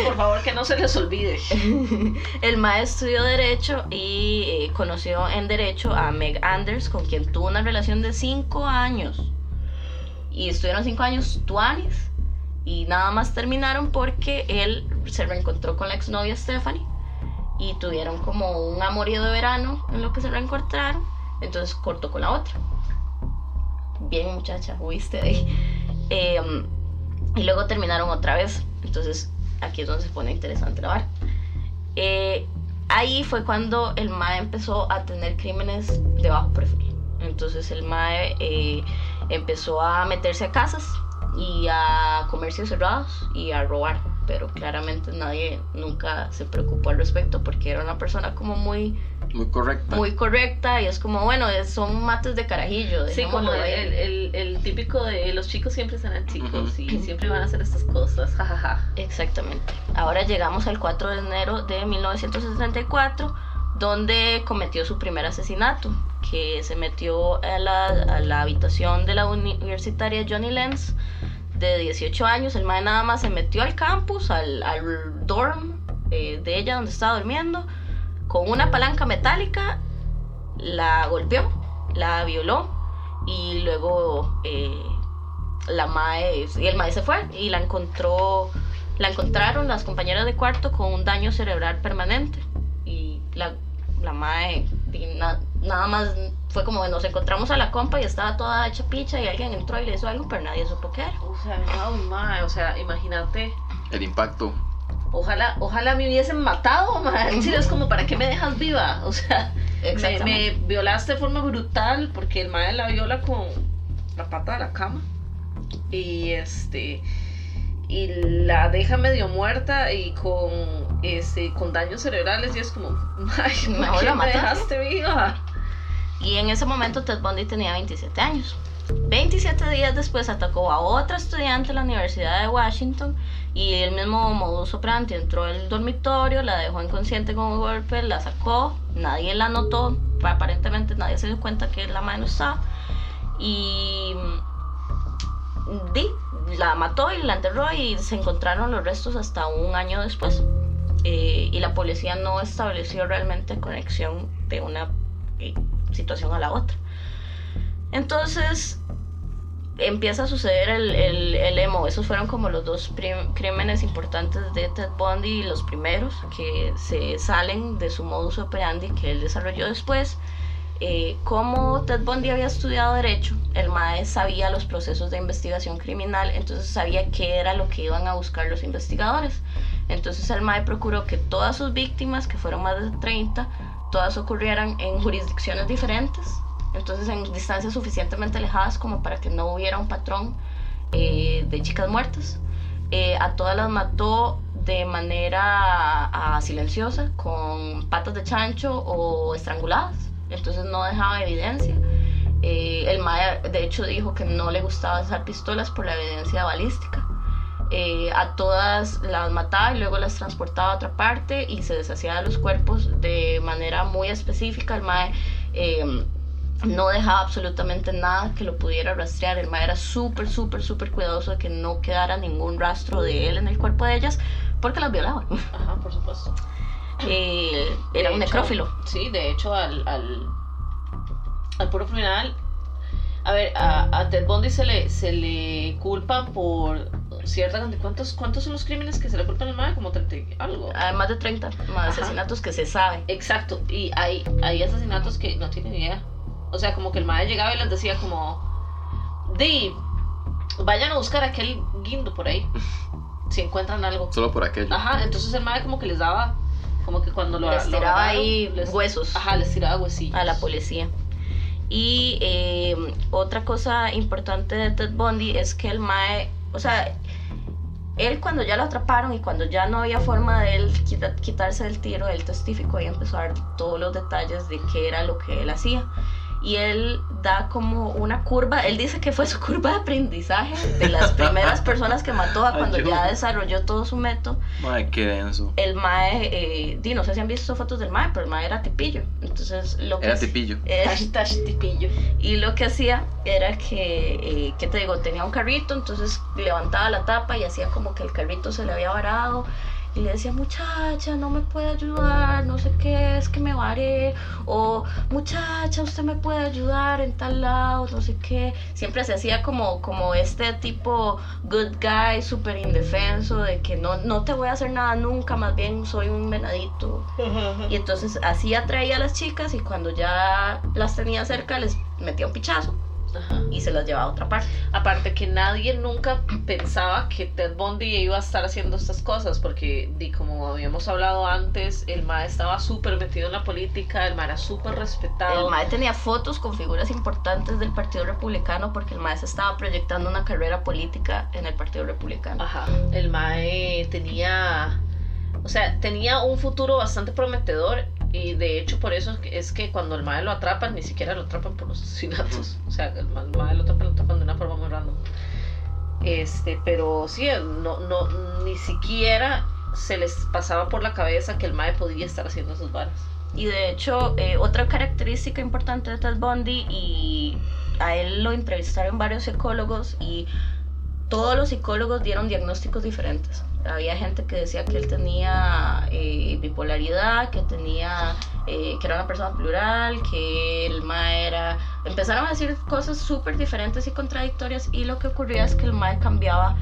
Por favor, que no se les olvide. El maestro estudió Derecho y eh, conoció en Derecho a Meg Anders, con quien tuvo una relación de 5 años. Y estuvieron 5 años tuanis. Y nada más terminaron porque él se reencontró con la exnovia Stephanie. Y tuvieron como un amorío de verano en lo que se reencontraron. Entonces cortó con la otra. Bien, muchacha, huiste de ahí. Em, y luego terminaron otra vez. Entonces aquí es donde se pone interesante la vara. Eh, ahí fue cuando el MAE empezó a tener crímenes de bajo perfil. Entonces el MAE eh, empezó a meterse a casas y a comercios cerrados y a robar. Pero claramente nadie nunca se preocupó al respecto porque era una persona como muy, Muy correcta. muy correcta y es como, bueno, son mates de carajillo. Sí, como el, el- el típico de los chicos siempre serán chicos y siempre van a hacer estas cosas. jajaja. Exactamente. Ahora llegamos al 4 de enero de 1974, donde cometió su primer asesinato, que se metió a la, a la habitación de la uni- universitaria Johnny Lenz, de 18 años. El mae nada más se metió al campus, al, al dorm eh, de ella donde estaba durmiendo, con una palanca metálica, la golpeó, la violó y luego eh, la mae, y el mae se fue y la encontró, la encontraron las compañeras de cuarto con un daño cerebral permanente y la, la mae nada más fue como nos encontramos a la compa y estaba toda hecha picha y alguien entró y le hizo algo pero nadie supo qué era. O sea, wow, mae, o sea, imagínate. El impacto. Ojalá, ojalá me hubiesen matado, mae. En serio, es como, ¿para qué me dejas viva? O sea, me, me violaste de forma brutal porque el mae la viola con la pata de la cama. Y este. Y la deja medio muerta y con este con daños cerebrales. Y es como, ¿por Mejor qué la me mataste. dejaste viva? Y en ese momento Ted Bundy tenía 27 años. 27 días después atacó a otra estudiante en la Universidad de Washington y el mismo modus operandi entró al dormitorio, la dejó inconsciente con un golpe, la sacó, nadie la notó, aparentemente nadie se dio cuenta que la mano estaba y mm, di, la mató y la enterró y se encontraron los restos hasta un año después. Eh, y la policía no estableció realmente conexión de una eh, situación a la otra. Entonces empieza a suceder el, el, el emo. Esos fueron como los dos crímenes importantes de Ted Bundy, los primeros que se salen de su modus operandi que él desarrolló después. Eh, como Ted Bundy había estudiado derecho, el MAE sabía los procesos de investigación criminal, entonces sabía qué era lo que iban a buscar los investigadores. Entonces el MAE procuró que todas sus víctimas, que fueron más de 30, todas ocurrieran en jurisdicciones diferentes, entonces en distancias suficientemente alejadas como para que no hubiera un patrón eh, de chicas muertas. Eh, a todas las mató de manera ah, silenciosa, con patas de chancho o estranguladas, entonces no dejaba evidencia. Eh, el MAE de hecho dijo que no le gustaba usar pistolas por la evidencia balística. Eh, a todas las mataba y luego las transportaba a otra parte y se deshacía de los cuerpos de manera muy específica. El mae eh, no dejaba absolutamente nada que lo pudiera rastrear. El mae era súper, súper, súper cuidadoso de que no quedara ningún rastro de él en el cuerpo de ellas porque las violaba. Ajá, por supuesto. Eh, era De un hecho, necrófilo. Sí, de hecho, al, al, al puro criminal. A ver, a, a Ted Bundy se le, se le culpa por cierta cantidad. ¿Cuántos, ¿Cuántos son los crímenes que se le culpan al MAE? Como 30 y algo. Además de 30 más Ajá. asesinatos que se sabe. Exacto, y hay, hay asesinatos que no tienen idea. O sea, como que el MAE llegaba y les decía como, di, vayan a buscar aquel guindo por ahí, si encuentran algo. Solo por aquello. Ajá, entonces el MAE como que les daba, como que cuando lo Les lo tiraba ahí les- huesos. Ajá, les tiraba huesillos. a la policía. Y eh, otra cosa importante de Ted Bundy es que el Mae, o sea, él cuando ya lo atraparon y cuando ya no había forma de él quita- quitarse del tiro, él testificó y empezó a dar todos los detalles de qué era lo que él hacía. Y él da como una curva, él dice que fue su curva de aprendizaje de las primeras personas que mató a cuando ya desarrolló todo su método Madre, qué denso. el Mae, eh, di, no sé si han visto fotos del Mae, pero el Mae era tipillo. Entonces, lo que Era tipillo. Hashtag tipillo. y lo que hacía era que, eh, ¿qué te digo? Tenía un carrito, entonces levantaba la tapa y hacía como que el carrito se le había varado. Y le decía, muchacha, no me puede ayudar, no sé qué, es que me varé. O, muchacha, usted me puede ayudar en tal lado, no sé qué. Siempre se hacía como, como este tipo good guy, súper indefenso, de que no, no te voy a hacer nada nunca, más bien soy un venadito. Y entonces así atraía a las chicas y cuando ya las tenía cerca les metía un pichazo Ajá. y se las llevaba a otra parte. Aparte que nadie nunca pensaba que Ted Bundy iba a estar haciendo estas cosas, porque como habíamos hablado antes, el MAE estaba súper metido en la política, el MAE era súper respetado. El MAE tenía fotos con figuras importantes del Partido Republicano porque el MAE se estaba proyectando una carrera política en el Partido Republicano. Ajá, el MAE tenía, o sea, tenía un futuro bastante prometedor y de hecho por eso es que- cuando el MAE lo atrapan, ni siquiera lo atrapan por los asesinatos, o sea, el ma- el MAE lo atrapan, lo atrapan de una forma muy random. Este, pero sí, no, no, ni siquiera se les pasaba por la cabeza que el MAE podía estar haciendo sus varas. Y de hecho, eh, otra característica importante de Ted Bundy, y a él lo entrevistaron varios psicólogos y todos los psicólogos dieron diagnósticos diferentes. Había gente que decía que él tenía eh, bipolaridad, que tenía eh, que era una persona plural, que el MAE era... Empezaron a decir cosas súper diferentes y contradictorias y lo que ocurría es que el MAE cambiaba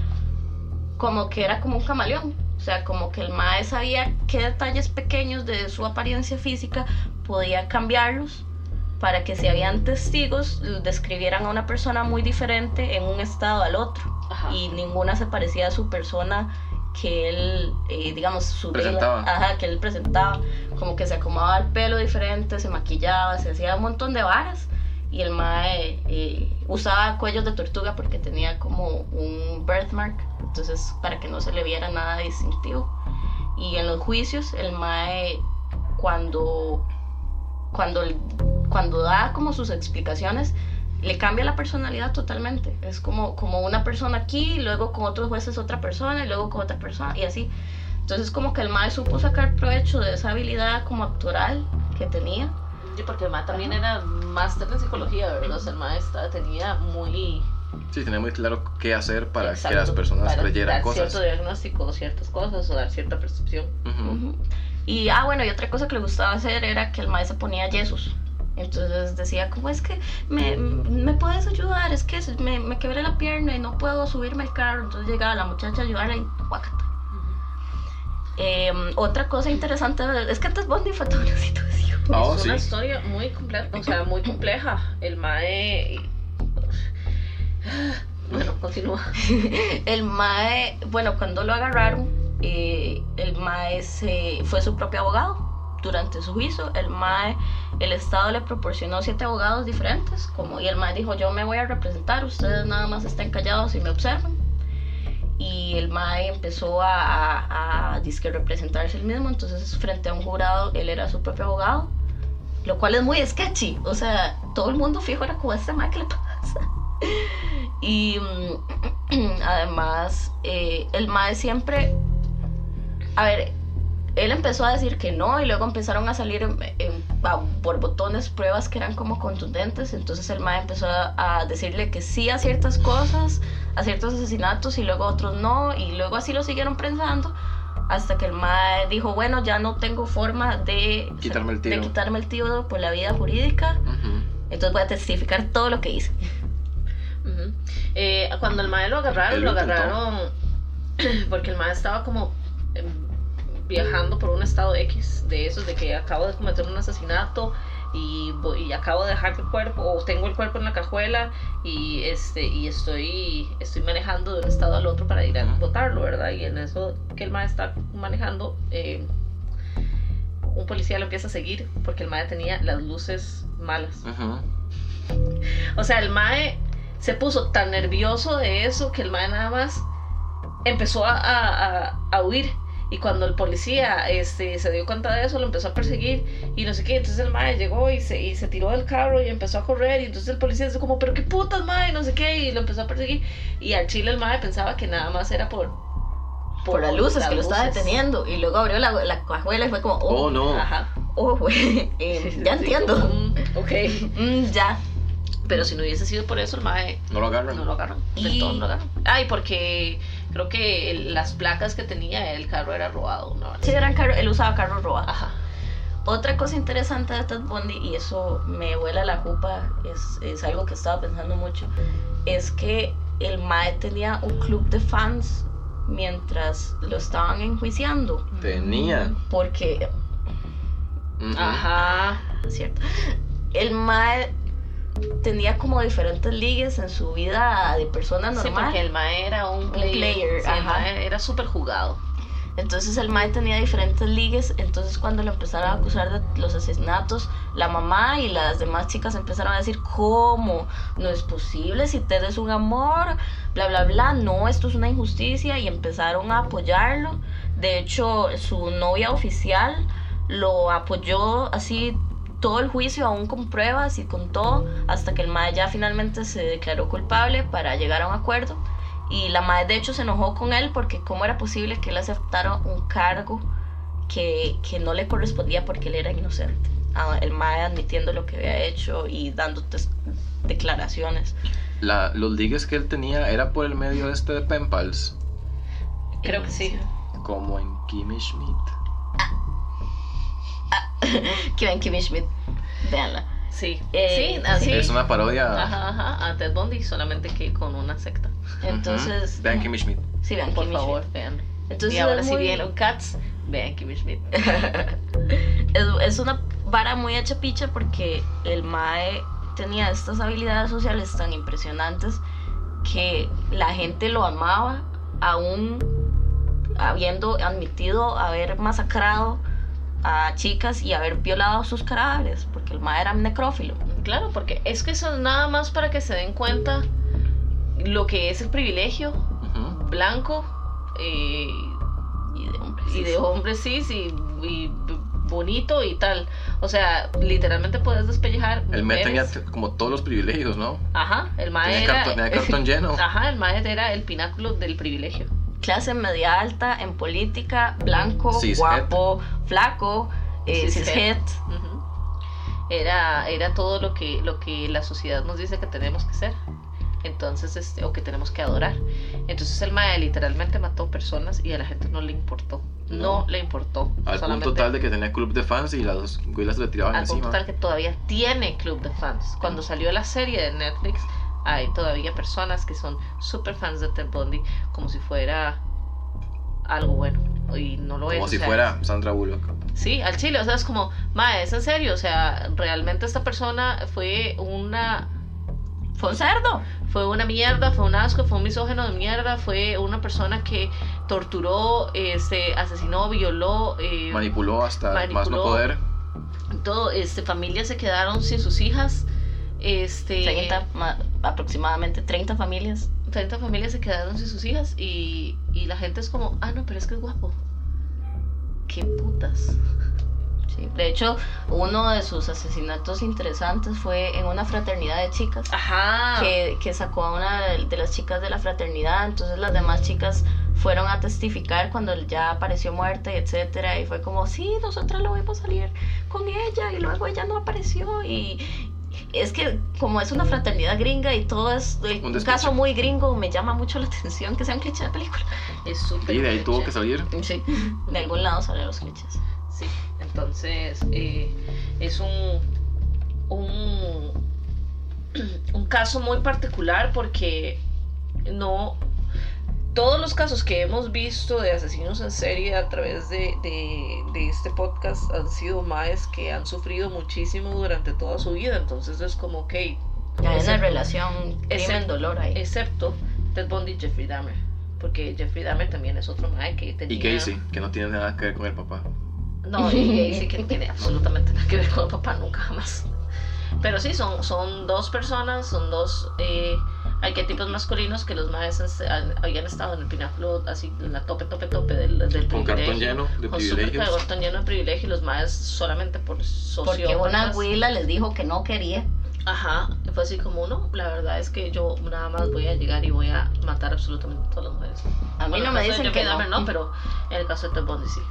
como que era como un camaleón. O sea, como que el MAE sabía qué detalles pequeños de su apariencia física podía cambiarlos para que si habían testigos describieran a una persona muy diferente en un estado al otro Ajá. y ninguna se parecía a su persona que él, eh, digamos, su Presentaba. ajá, que él presentaba, como que se acomodaba el pelo diferente, se maquillaba, se hacía un montón de varas y el mae eh, usaba cuellos de tortuga porque tenía como un birthmark, entonces para que no se le viera nada distintivo. Y en los juicios el mae cuando cuando cuando da como sus explicaciones le cambia la personalidad totalmente. Es como, como una persona aquí, y luego con otros jueces otra persona, y luego con otra persona, y así. Entonces como que el mae supo sacar provecho de esa habilidad como actoral que tenía. Sí, porque el MAE también era máster en psicología, ¿verdad? O sea, el MAE estaba- tenía muy... Sí, tenía muy claro qué hacer para Exacto, que las personas para creyeran dar cosas. cierto diagnóstico, ciertas cosas, o dar cierta percepción. Ujú. Ujú. Y, ah, bueno, y otra cosa que le gustaba hacer era que el mae se ponía yesos. Entonces decía, ¿cómo es que me, me puedes ayudar? Es que me, me quebré la pierna y no puedo subirme al carro. Entonces llegaba la muchacha a ayudarle y guacata. Eh, otra cosa interesante es que Ted Bundy fue toda una situación. Oh, es sí. una historia muy compleja, o sea, muy compleja. El MAE... Bueno, continúa. El Mae, bueno, cuando lo agarraron, eh, el Mae fue su propio abogado. Durante su juicio, el Mae, el Estado le proporcionó siete abogados diferentes, como, y el Mae dijo, yo me voy a representar, ustedes nada más estén callados y me observan. Y el Mae empezó a, a, a dizque representarse él mismo, entonces frente a un jurado, él era su propio abogado, lo cual es muy sketchy, o sea, todo el mundo fijo era como este Mae, ¿qué le pasa? Y mm, además, eh, el mae siempre. A ver, él empezó a decir que no y luego empezaron a salir en- en- a- por botones pruebas que eran como contundentes. Entonces el mae empezó a, a decirle que sí a ciertas cosas, a ciertos asesinatos y luego a otros no. Y luego así lo siguieron pensando hasta que el mae dijo, bueno, ya no tengo forma de Quitarme el de tiro. quitarme el tiro por la vida jurídica. Entonces voy a testificar todo lo que hice. Eh, cuando el mae lo agarraron, lo lo intentó. agarraron porque el mae estaba como em, viajando por un estado X de esos, de que acabo de cometer un asesinato y, voy- y acabo de dejar el cuerpo, o tengo el cuerpo en la cajuela y este y estoy estoy manejando de un estado al otro para ir a botarlo, ¿verdad? Y en eso que el mae está manejando, eh, un policía lo empieza a seguir porque el mae tenía las luces malas. O sea, el Mae se puso tan nervioso de eso que el Mae nada más empezó a, a- a- a huir. Y cuando el policía este, se dio cuenta de eso, lo empezó a perseguir y no sé qué. Entonces el Mae llegó y se, y se tiró del carro y empezó a correr. Y entonces el policía dijo como, pero qué putas, Mae, no sé qué. Y lo empezó a perseguir. Y al chile el Mae pensaba que nada más era por... Por las luces las que lo estaba luces. deteniendo. Y luego abrió la, la cajuela y fue como, oh, Oh, no. Ajá. oh, güey, eh, Sí, sí, ya sí, entiendo. como, mm, ok. Mm, ya. Pero si no hubiese sido por eso, el Mae No lo agarran. No lo agarran. Del Y- todo no lo agarran. Ay, porque creo que el- las placas que tenía el carro era robado. ¿no? Sí, eran carro, él usaba carros robados. Ajá. Otra cosa interesante de Ted Bundy, y eso me vuela la jupa, es, es algo que estaba pensando mucho, es que el Mae tenía un club de fans mientras lo estaban enjuiciando. Tenía. Porque. Ajá. es cierto, el Mae tenía como diferentes ligues en su vida de persona Sí, normal. porque el Mae era un player. player, Sí, el ajá. Mae era súper jugado. Entonces el Mae tenía diferentes ligues, entonces cuando lo empezaron a acusar de los asesinatos, la mamá y las demás chicas empezaron a decir, ¿cómo? No es posible, si Ted es un amor, bla, bla, bla, no, esto es una injusticia y empezaron a apoyarlo. De hecho, su novia oficial lo apoyó así todo el juicio, aún con pruebas y con todo, hasta que el Mae ya finalmente se declaró culpable para llegar a un acuerdo. Y la madre de hecho se enojó con él porque cómo era posible que él aceptara un cargo que, que no le correspondía porque él era inocente. Ah, El mae admitiendo lo que había hecho y dando declaraciones. La- los ligues que él tenía era por el medio este de Penpals, Creo que sí. como en Kimmy Schmidt. Que ven Kimmy Schmidt, véanla. Sí. Eh, sí, así. Es una parodia. Ajá, ajá. A Ted Bundy, solamente que con una secta. Entonces, Ujú. Vean Kimmy Schmidt. sí, vean Por Kimmy favor, Schmidt. vean. Entonces y ahora si vieron Cats, vean Kimmy Schmidt. es, es una vara muy hecha picha porque el Mae tenía estas habilidades sociales tan impresionantes que la gente lo amaba aún habiendo admitido haber masacrado a chicas y haber violado sus cadáveres porque el Mae era necrófilo. Claro, porque es que eso es nada más para que se den cuenta lo que es el privilegio blanco eh, Y de hombres. y de hombres cis y, y bonito y tal. O sea, literalmente puedes despellejar. El Met tenía como todos los privilegios, ¿no? Ajá, el mae Tenía era. cartón, tenía cartón lleno. Ajá, el mae era el pináculo del privilegio. Clase media alta en política, blanco, guapo, flaco, eh, Cishet. Ujú. Era, era todo lo que, lo que la sociedad nos dice que tenemos que ser. Entonces, este, o que tenemos que adorar. Entonces el mae literalmente mató personas y a la gente no le importó. No, No. le importó. Al Solamente punto tal de que tenía club de fans y las güilas le tiraban al punto encima. tal que todavía tiene club de fans. Cuando salió la serie de Netflix, hay todavía personas que son super fans de Ted Bundy como si fuera algo bueno. Y no lo es. Como si sea, fuera Sandra Bullock. Sí, al chile, o sea, es como, ma, es en serio, o sea, realmente esta persona fue una, Fue un cerdo. fue una mierda, fue un asco, fue un misógeno de mierda, fue una persona que torturó, este, asesinó, violó, eh, Manipuló hasta más no manipuló. poder. todo, este, familias se quedaron sin sus hijas, este, 30, ma- aproximadamente 30 familias. 30 familias se quedaron sin sus hijas y, y la gente es como, ah, no, pero es que es guapo. Qué putas. Sí, de hecho, uno de sus asesinatos interesantes fue en una fraternidad de chicas. Ajá. Que, que sacó a una de de las chicas de la fraternidad, entonces las demás chicas fueron a testificar cuando él ya apareció muerta y etcétera, y fue como, sí, nosotras lo vimos salir con ella, y luego ella no apareció, y es que como es una fraternidad gringa y todo es el- Un caso muy gringo, me llama mucho la atención que sea un cliché de película. Es súper. Y de ahí tuvo que salir. Sí, de algún lado salen los clichés. Sí, entonces eh, es un, un, un caso muy particular porque no todos los casos que hemos visto de asesinos en serie a través de, de- de este podcast han sido maes que han sufrido muchísimo durante toda su vida, entonces es como, ok, Hay una excepto- relación Excepto- crimen-dolor ahí. excepto Ted Bundy y Jeffrey Dahmer, porque Jeffrey Dahmer también es otro mae que tenía... Y Casey, que no tiene nada que ver con el papá. No, y Gacy que no tiene absolutamente nada que ver con el papá nunca jamás. Pero sí, son, son dos personas, son dos eh, arquetipos masculinos que los maestros habían estado en el pináculo, así en la tope, tope, tope del, del Con cartón lleno de Con super privilegios. cartón lleno de privilegio y los maestros solamente por Porque una huila les dijo que no quería. Ajá, fue así como uno, la verdad es que yo nada más voy a llegar y voy a matar absolutamente a todas las mujeres. A mí Bueno, no me dicen que no. no, pero en el caso de Ted Bundy sí.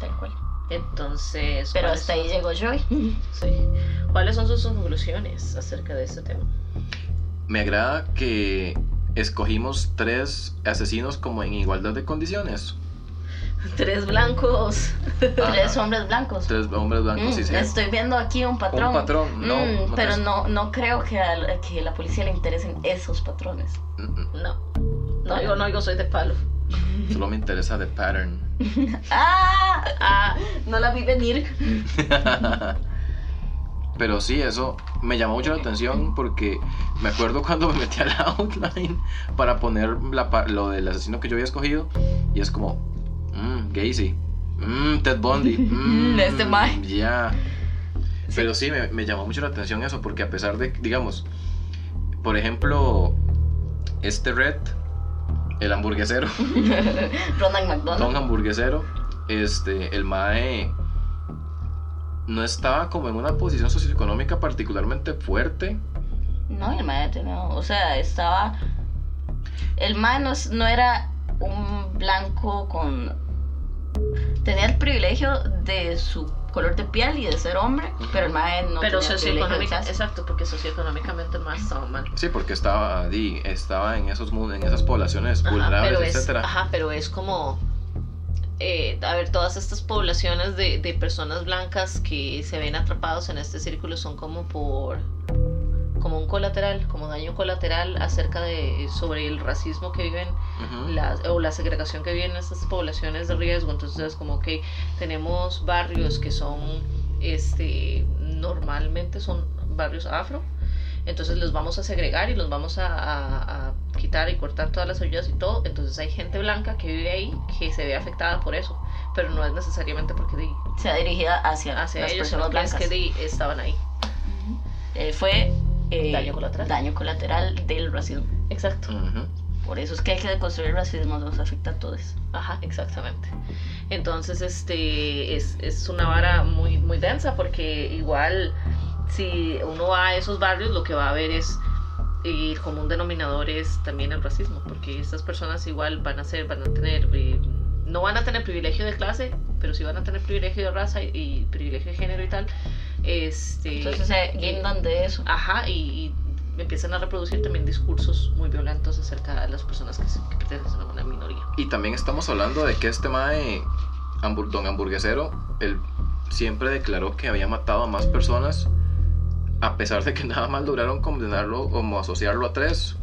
Tal cual. Entonces, Pero ¿cuáles hasta ahí llegó Joy. Sí. ¿Cuáles son sus conclusiones acerca de este tema? Me agrada que escogimos tres asesinos como en igualdad de condiciones. Tres blancos. Tres hombres blancos. Tres hombres blancos, Mm, sí, sí. Estoy viendo aquí un patrón. Un patrón, no. Mm, no pero no, no creo que a, que la policía le interesen esos patrones. Mm, mm. No. No digo, no digo, soy de palo. Solo me interesa the pattern. ¡Ah! Ah, No la vi venir. Pero sí, eso me llamó mucho la atención porque me acuerdo cuando me metí a la outline para poner la lo del asesino que yo había escogido y es como, mmm, Gacy, mmm, Ted Bundy, mmm, Este mae. Ya. Pero sí, me, me llamó mucho la atención eso porque a pesar de, digamos, por ejemplo, este Red, el hamburguesero, Ronald McDonald. Don Hamburguesero, este, el Mae no estaba como en una posición socioeconómica particularmente fuerte. No, el mae tenía- o sea, estaba. El mae no, es- no era un blanco con. Tenía el privilegio de su color de piel y de ser hombre, pero el mae no pero tenía el privilegio de socioeconómica, clase. exacto, porque socioeconómicamente el más estaba mal. Sí, porque estaba, di, estaba en, esos, en esas poblaciones Ajá, vulnerables, pero es, etcétera. ajá, pero es como, eh, a ver, todas estas poblaciones de, de personas blancas que se ven atrapados en este círculo son como por, como un colateral, como daño colateral acerca de, sobre el racismo que viven o la segregación que viven en estas poblaciones de riesgo. Entonces es como que tenemos barrios que son, este, normalmente son barrios afro. Entonces los vamos a segregar y los vamos a, a- a quitar y cortar todas las ayudas y todo. Entonces hay gente blanca que vive ahí que se ve afectada por eso. Pero no es necesariamente porque de, Se dirigida hacia, hacia las ellos, personas blancas. que de- estaban ahí. Ujú. Eh, fue eh, Daño colateral. daño colateral del racismo. Exacto. Ujú. Por eso es que hay que deconstruir el racismo, nos afecta a todos. Ajá, exactamente. Entonces, este es, es una vara muy, muy densa porque igual si uno va a esos barrios lo que va a ver es eh, el común denominador es también el racismo, porque estas personas igual van a ser, van a tener, eh, no van a tener privilegio de clase, pero sí van a tener privilegio de raza y, y privilegio de género y tal. Este, Entonces se guindan de eso. Ajá, y, y empiezan a reproducir también discursos muy violentos acerca de las personas que, se- que pertenecen a una minoría. Y también estamos hablando de que este Mae, hambur- don hamburguesero, él siempre declaró que había matado a más personas, a pesar de que nada más lograron condenarlo como asociarlo a tres.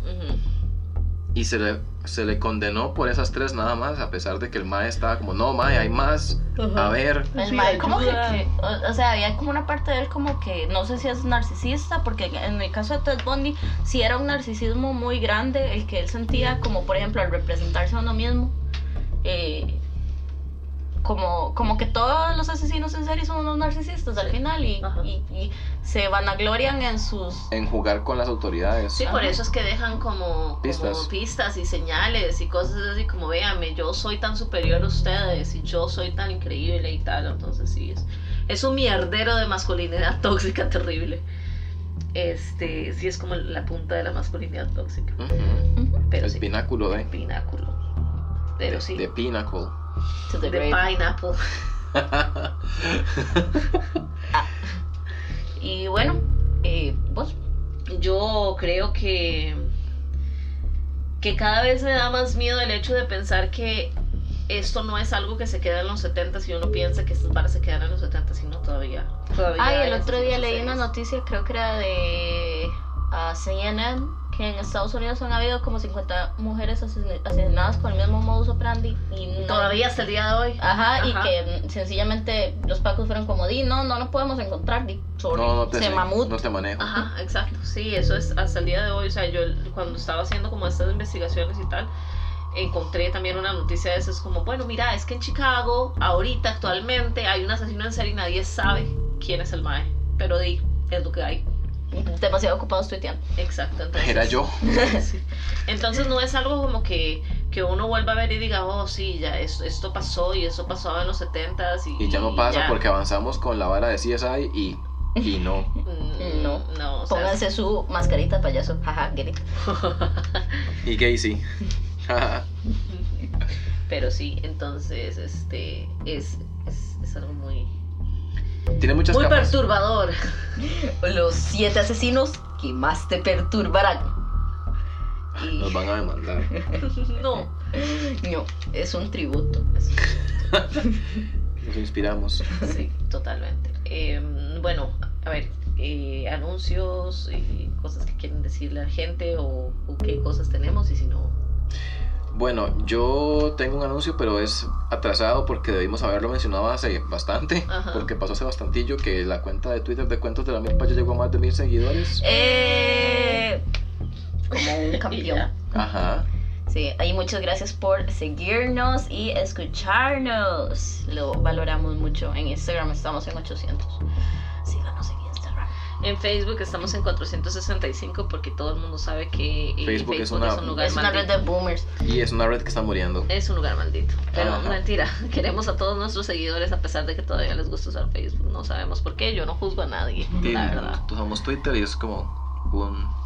Y se le, se le condenó por esas tres nada más, a pesar de que el Mae estaba como, no, Mae, hay más. A ver, El Sí, mae, como que, que- o, o sea, había como una parte de él como que, no sé si es narcisista, porque en el caso de Ted Bundy, sí era un narcisismo muy grande, el que él sentía como, por ejemplo, al representarse a uno mismo, eh, como, como que todos los asesinos en serie son unos narcisistas al final y, y, y se vanaglorian en sus... En jugar con las autoridades. Sí, por eso es que dejan como Pistas. como pistas y señales y cosas así como, véanme, yo soy tan superior a ustedes y yo soy tan increíble y tal. Entonces sí, es, es un mierdero de masculinidad tóxica terrible. Este, sí es como la punta de la masculinidad tóxica. Ujú. Pero El sí, pináculo de, pináculo. Pero de, sí, de Pinnacle. To the grave. pineapple. Y bueno, eh, vos. Yo creo que que cada vez me da más miedo el hecho de pensar que esto no es algo que se queda en los 70 y uno piensa que estas varas se quedan en los 70 y no todavía. todavía Ay, el otro día leí una noticia, creo que era de ah, CNN, que en Estados Unidos han habido como 50 mujeres asesin- asesinadas con el mismo modus operandi. Y Todavía hasta el día de hoy. Ajá, y Ajá. que mm, sencillamente los pacos fueron como, di, no, no lo podemos encontrar, di, sorry, No, no te se sé, mamut. no te manejo. Ajá, exacto. Sí, eso es hasta el día de hoy. O sea, yo cuando estaba haciendo como estas investigaciones y tal, encontré también una noticia de esas como, bueno, mira, es que en Chicago, ahorita, actualmente, hay un asesino en serie y nadie sabe quién es el mae. Pero di, es lo que hay. Demasiado ocupados tuiteando. Exacto. Entonces, Era yo. Sí. Entonces no es algo como que, que uno vuelva a ver y diga, oh, sí, ya esto, esto pasó y eso pasaba en los 70s y, Y ya no pasa ya. porque avanzamos con la vara de CSI y, y no. Mm, No. no, o sea, Pónganse su mascarita payaso, jaja. Y Casey. Pero sí, entonces este es, es, es algo muy, Tiene muchas muy capas. perturbador. Los siete asesinos que más te perturbarán. Y Nos van a demandar. no. no, es un tributo. Nos inspiramos. Sí, totalmente. Eh, bueno, a ver, eh, anuncios y cosas que quieren decirle a la gente o, o qué cosas tenemos y si no. Bueno, yo tengo un anuncio, pero es atrasado porque debimos haberlo mencionado hace bastante. Ajá. Porque pasó hace bastantillo que la cuenta de Twitter de Cuentos de la Milpa ya llegó a más de mil seguidores. Eh, como un Y campeón. Ajá. Sí, ahí muchas gracias por seguirnos y escucharnos. Lo valoramos mucho. En Instagram estamos en 800. Síganos en Instagram. En Facebook estamos en 465 porque todo el mundo sabe que eh, Facebook es una- un lugar Es una red de boomers. Y es una red que está muriendo. Es un lugar maldito. Pero Ajá. mentira, queremos a todos nuestros seguidores a pesar de que todavía les gusta usar Facebook. No sabemos por qué, yo no juzgo a nadie, Y la verdad. usamos Twitter y es como un.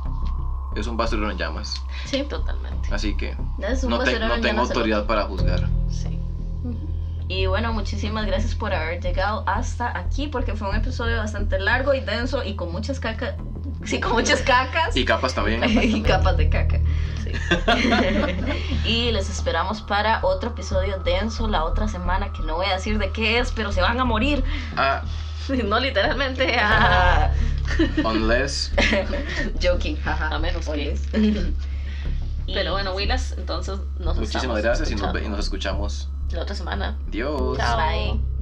Es un basurero en llamas. Sí, Totalmente. Así que es un no, te- no en tengo autoridad para juzgar. Sí. Y bueno, muchísimas gracias por haber llegado hasta aquí porque fue un episodio bastante largo y denso y con muchas cacas. Sí, con muchas cacas. Y capas también. y capas de caca. Sí. y les esperamos para otro episodio denso la otra semana que no voy a decir de qué es, pero se van a morir. Ah, No literalmente a... Ah, unless. joking, jaja. A menos que- Pero bueno, Willas, entonces nos Muchísimas gracias y nos, y nos escuchamos. la otra semana. Dios. Chao. Bye.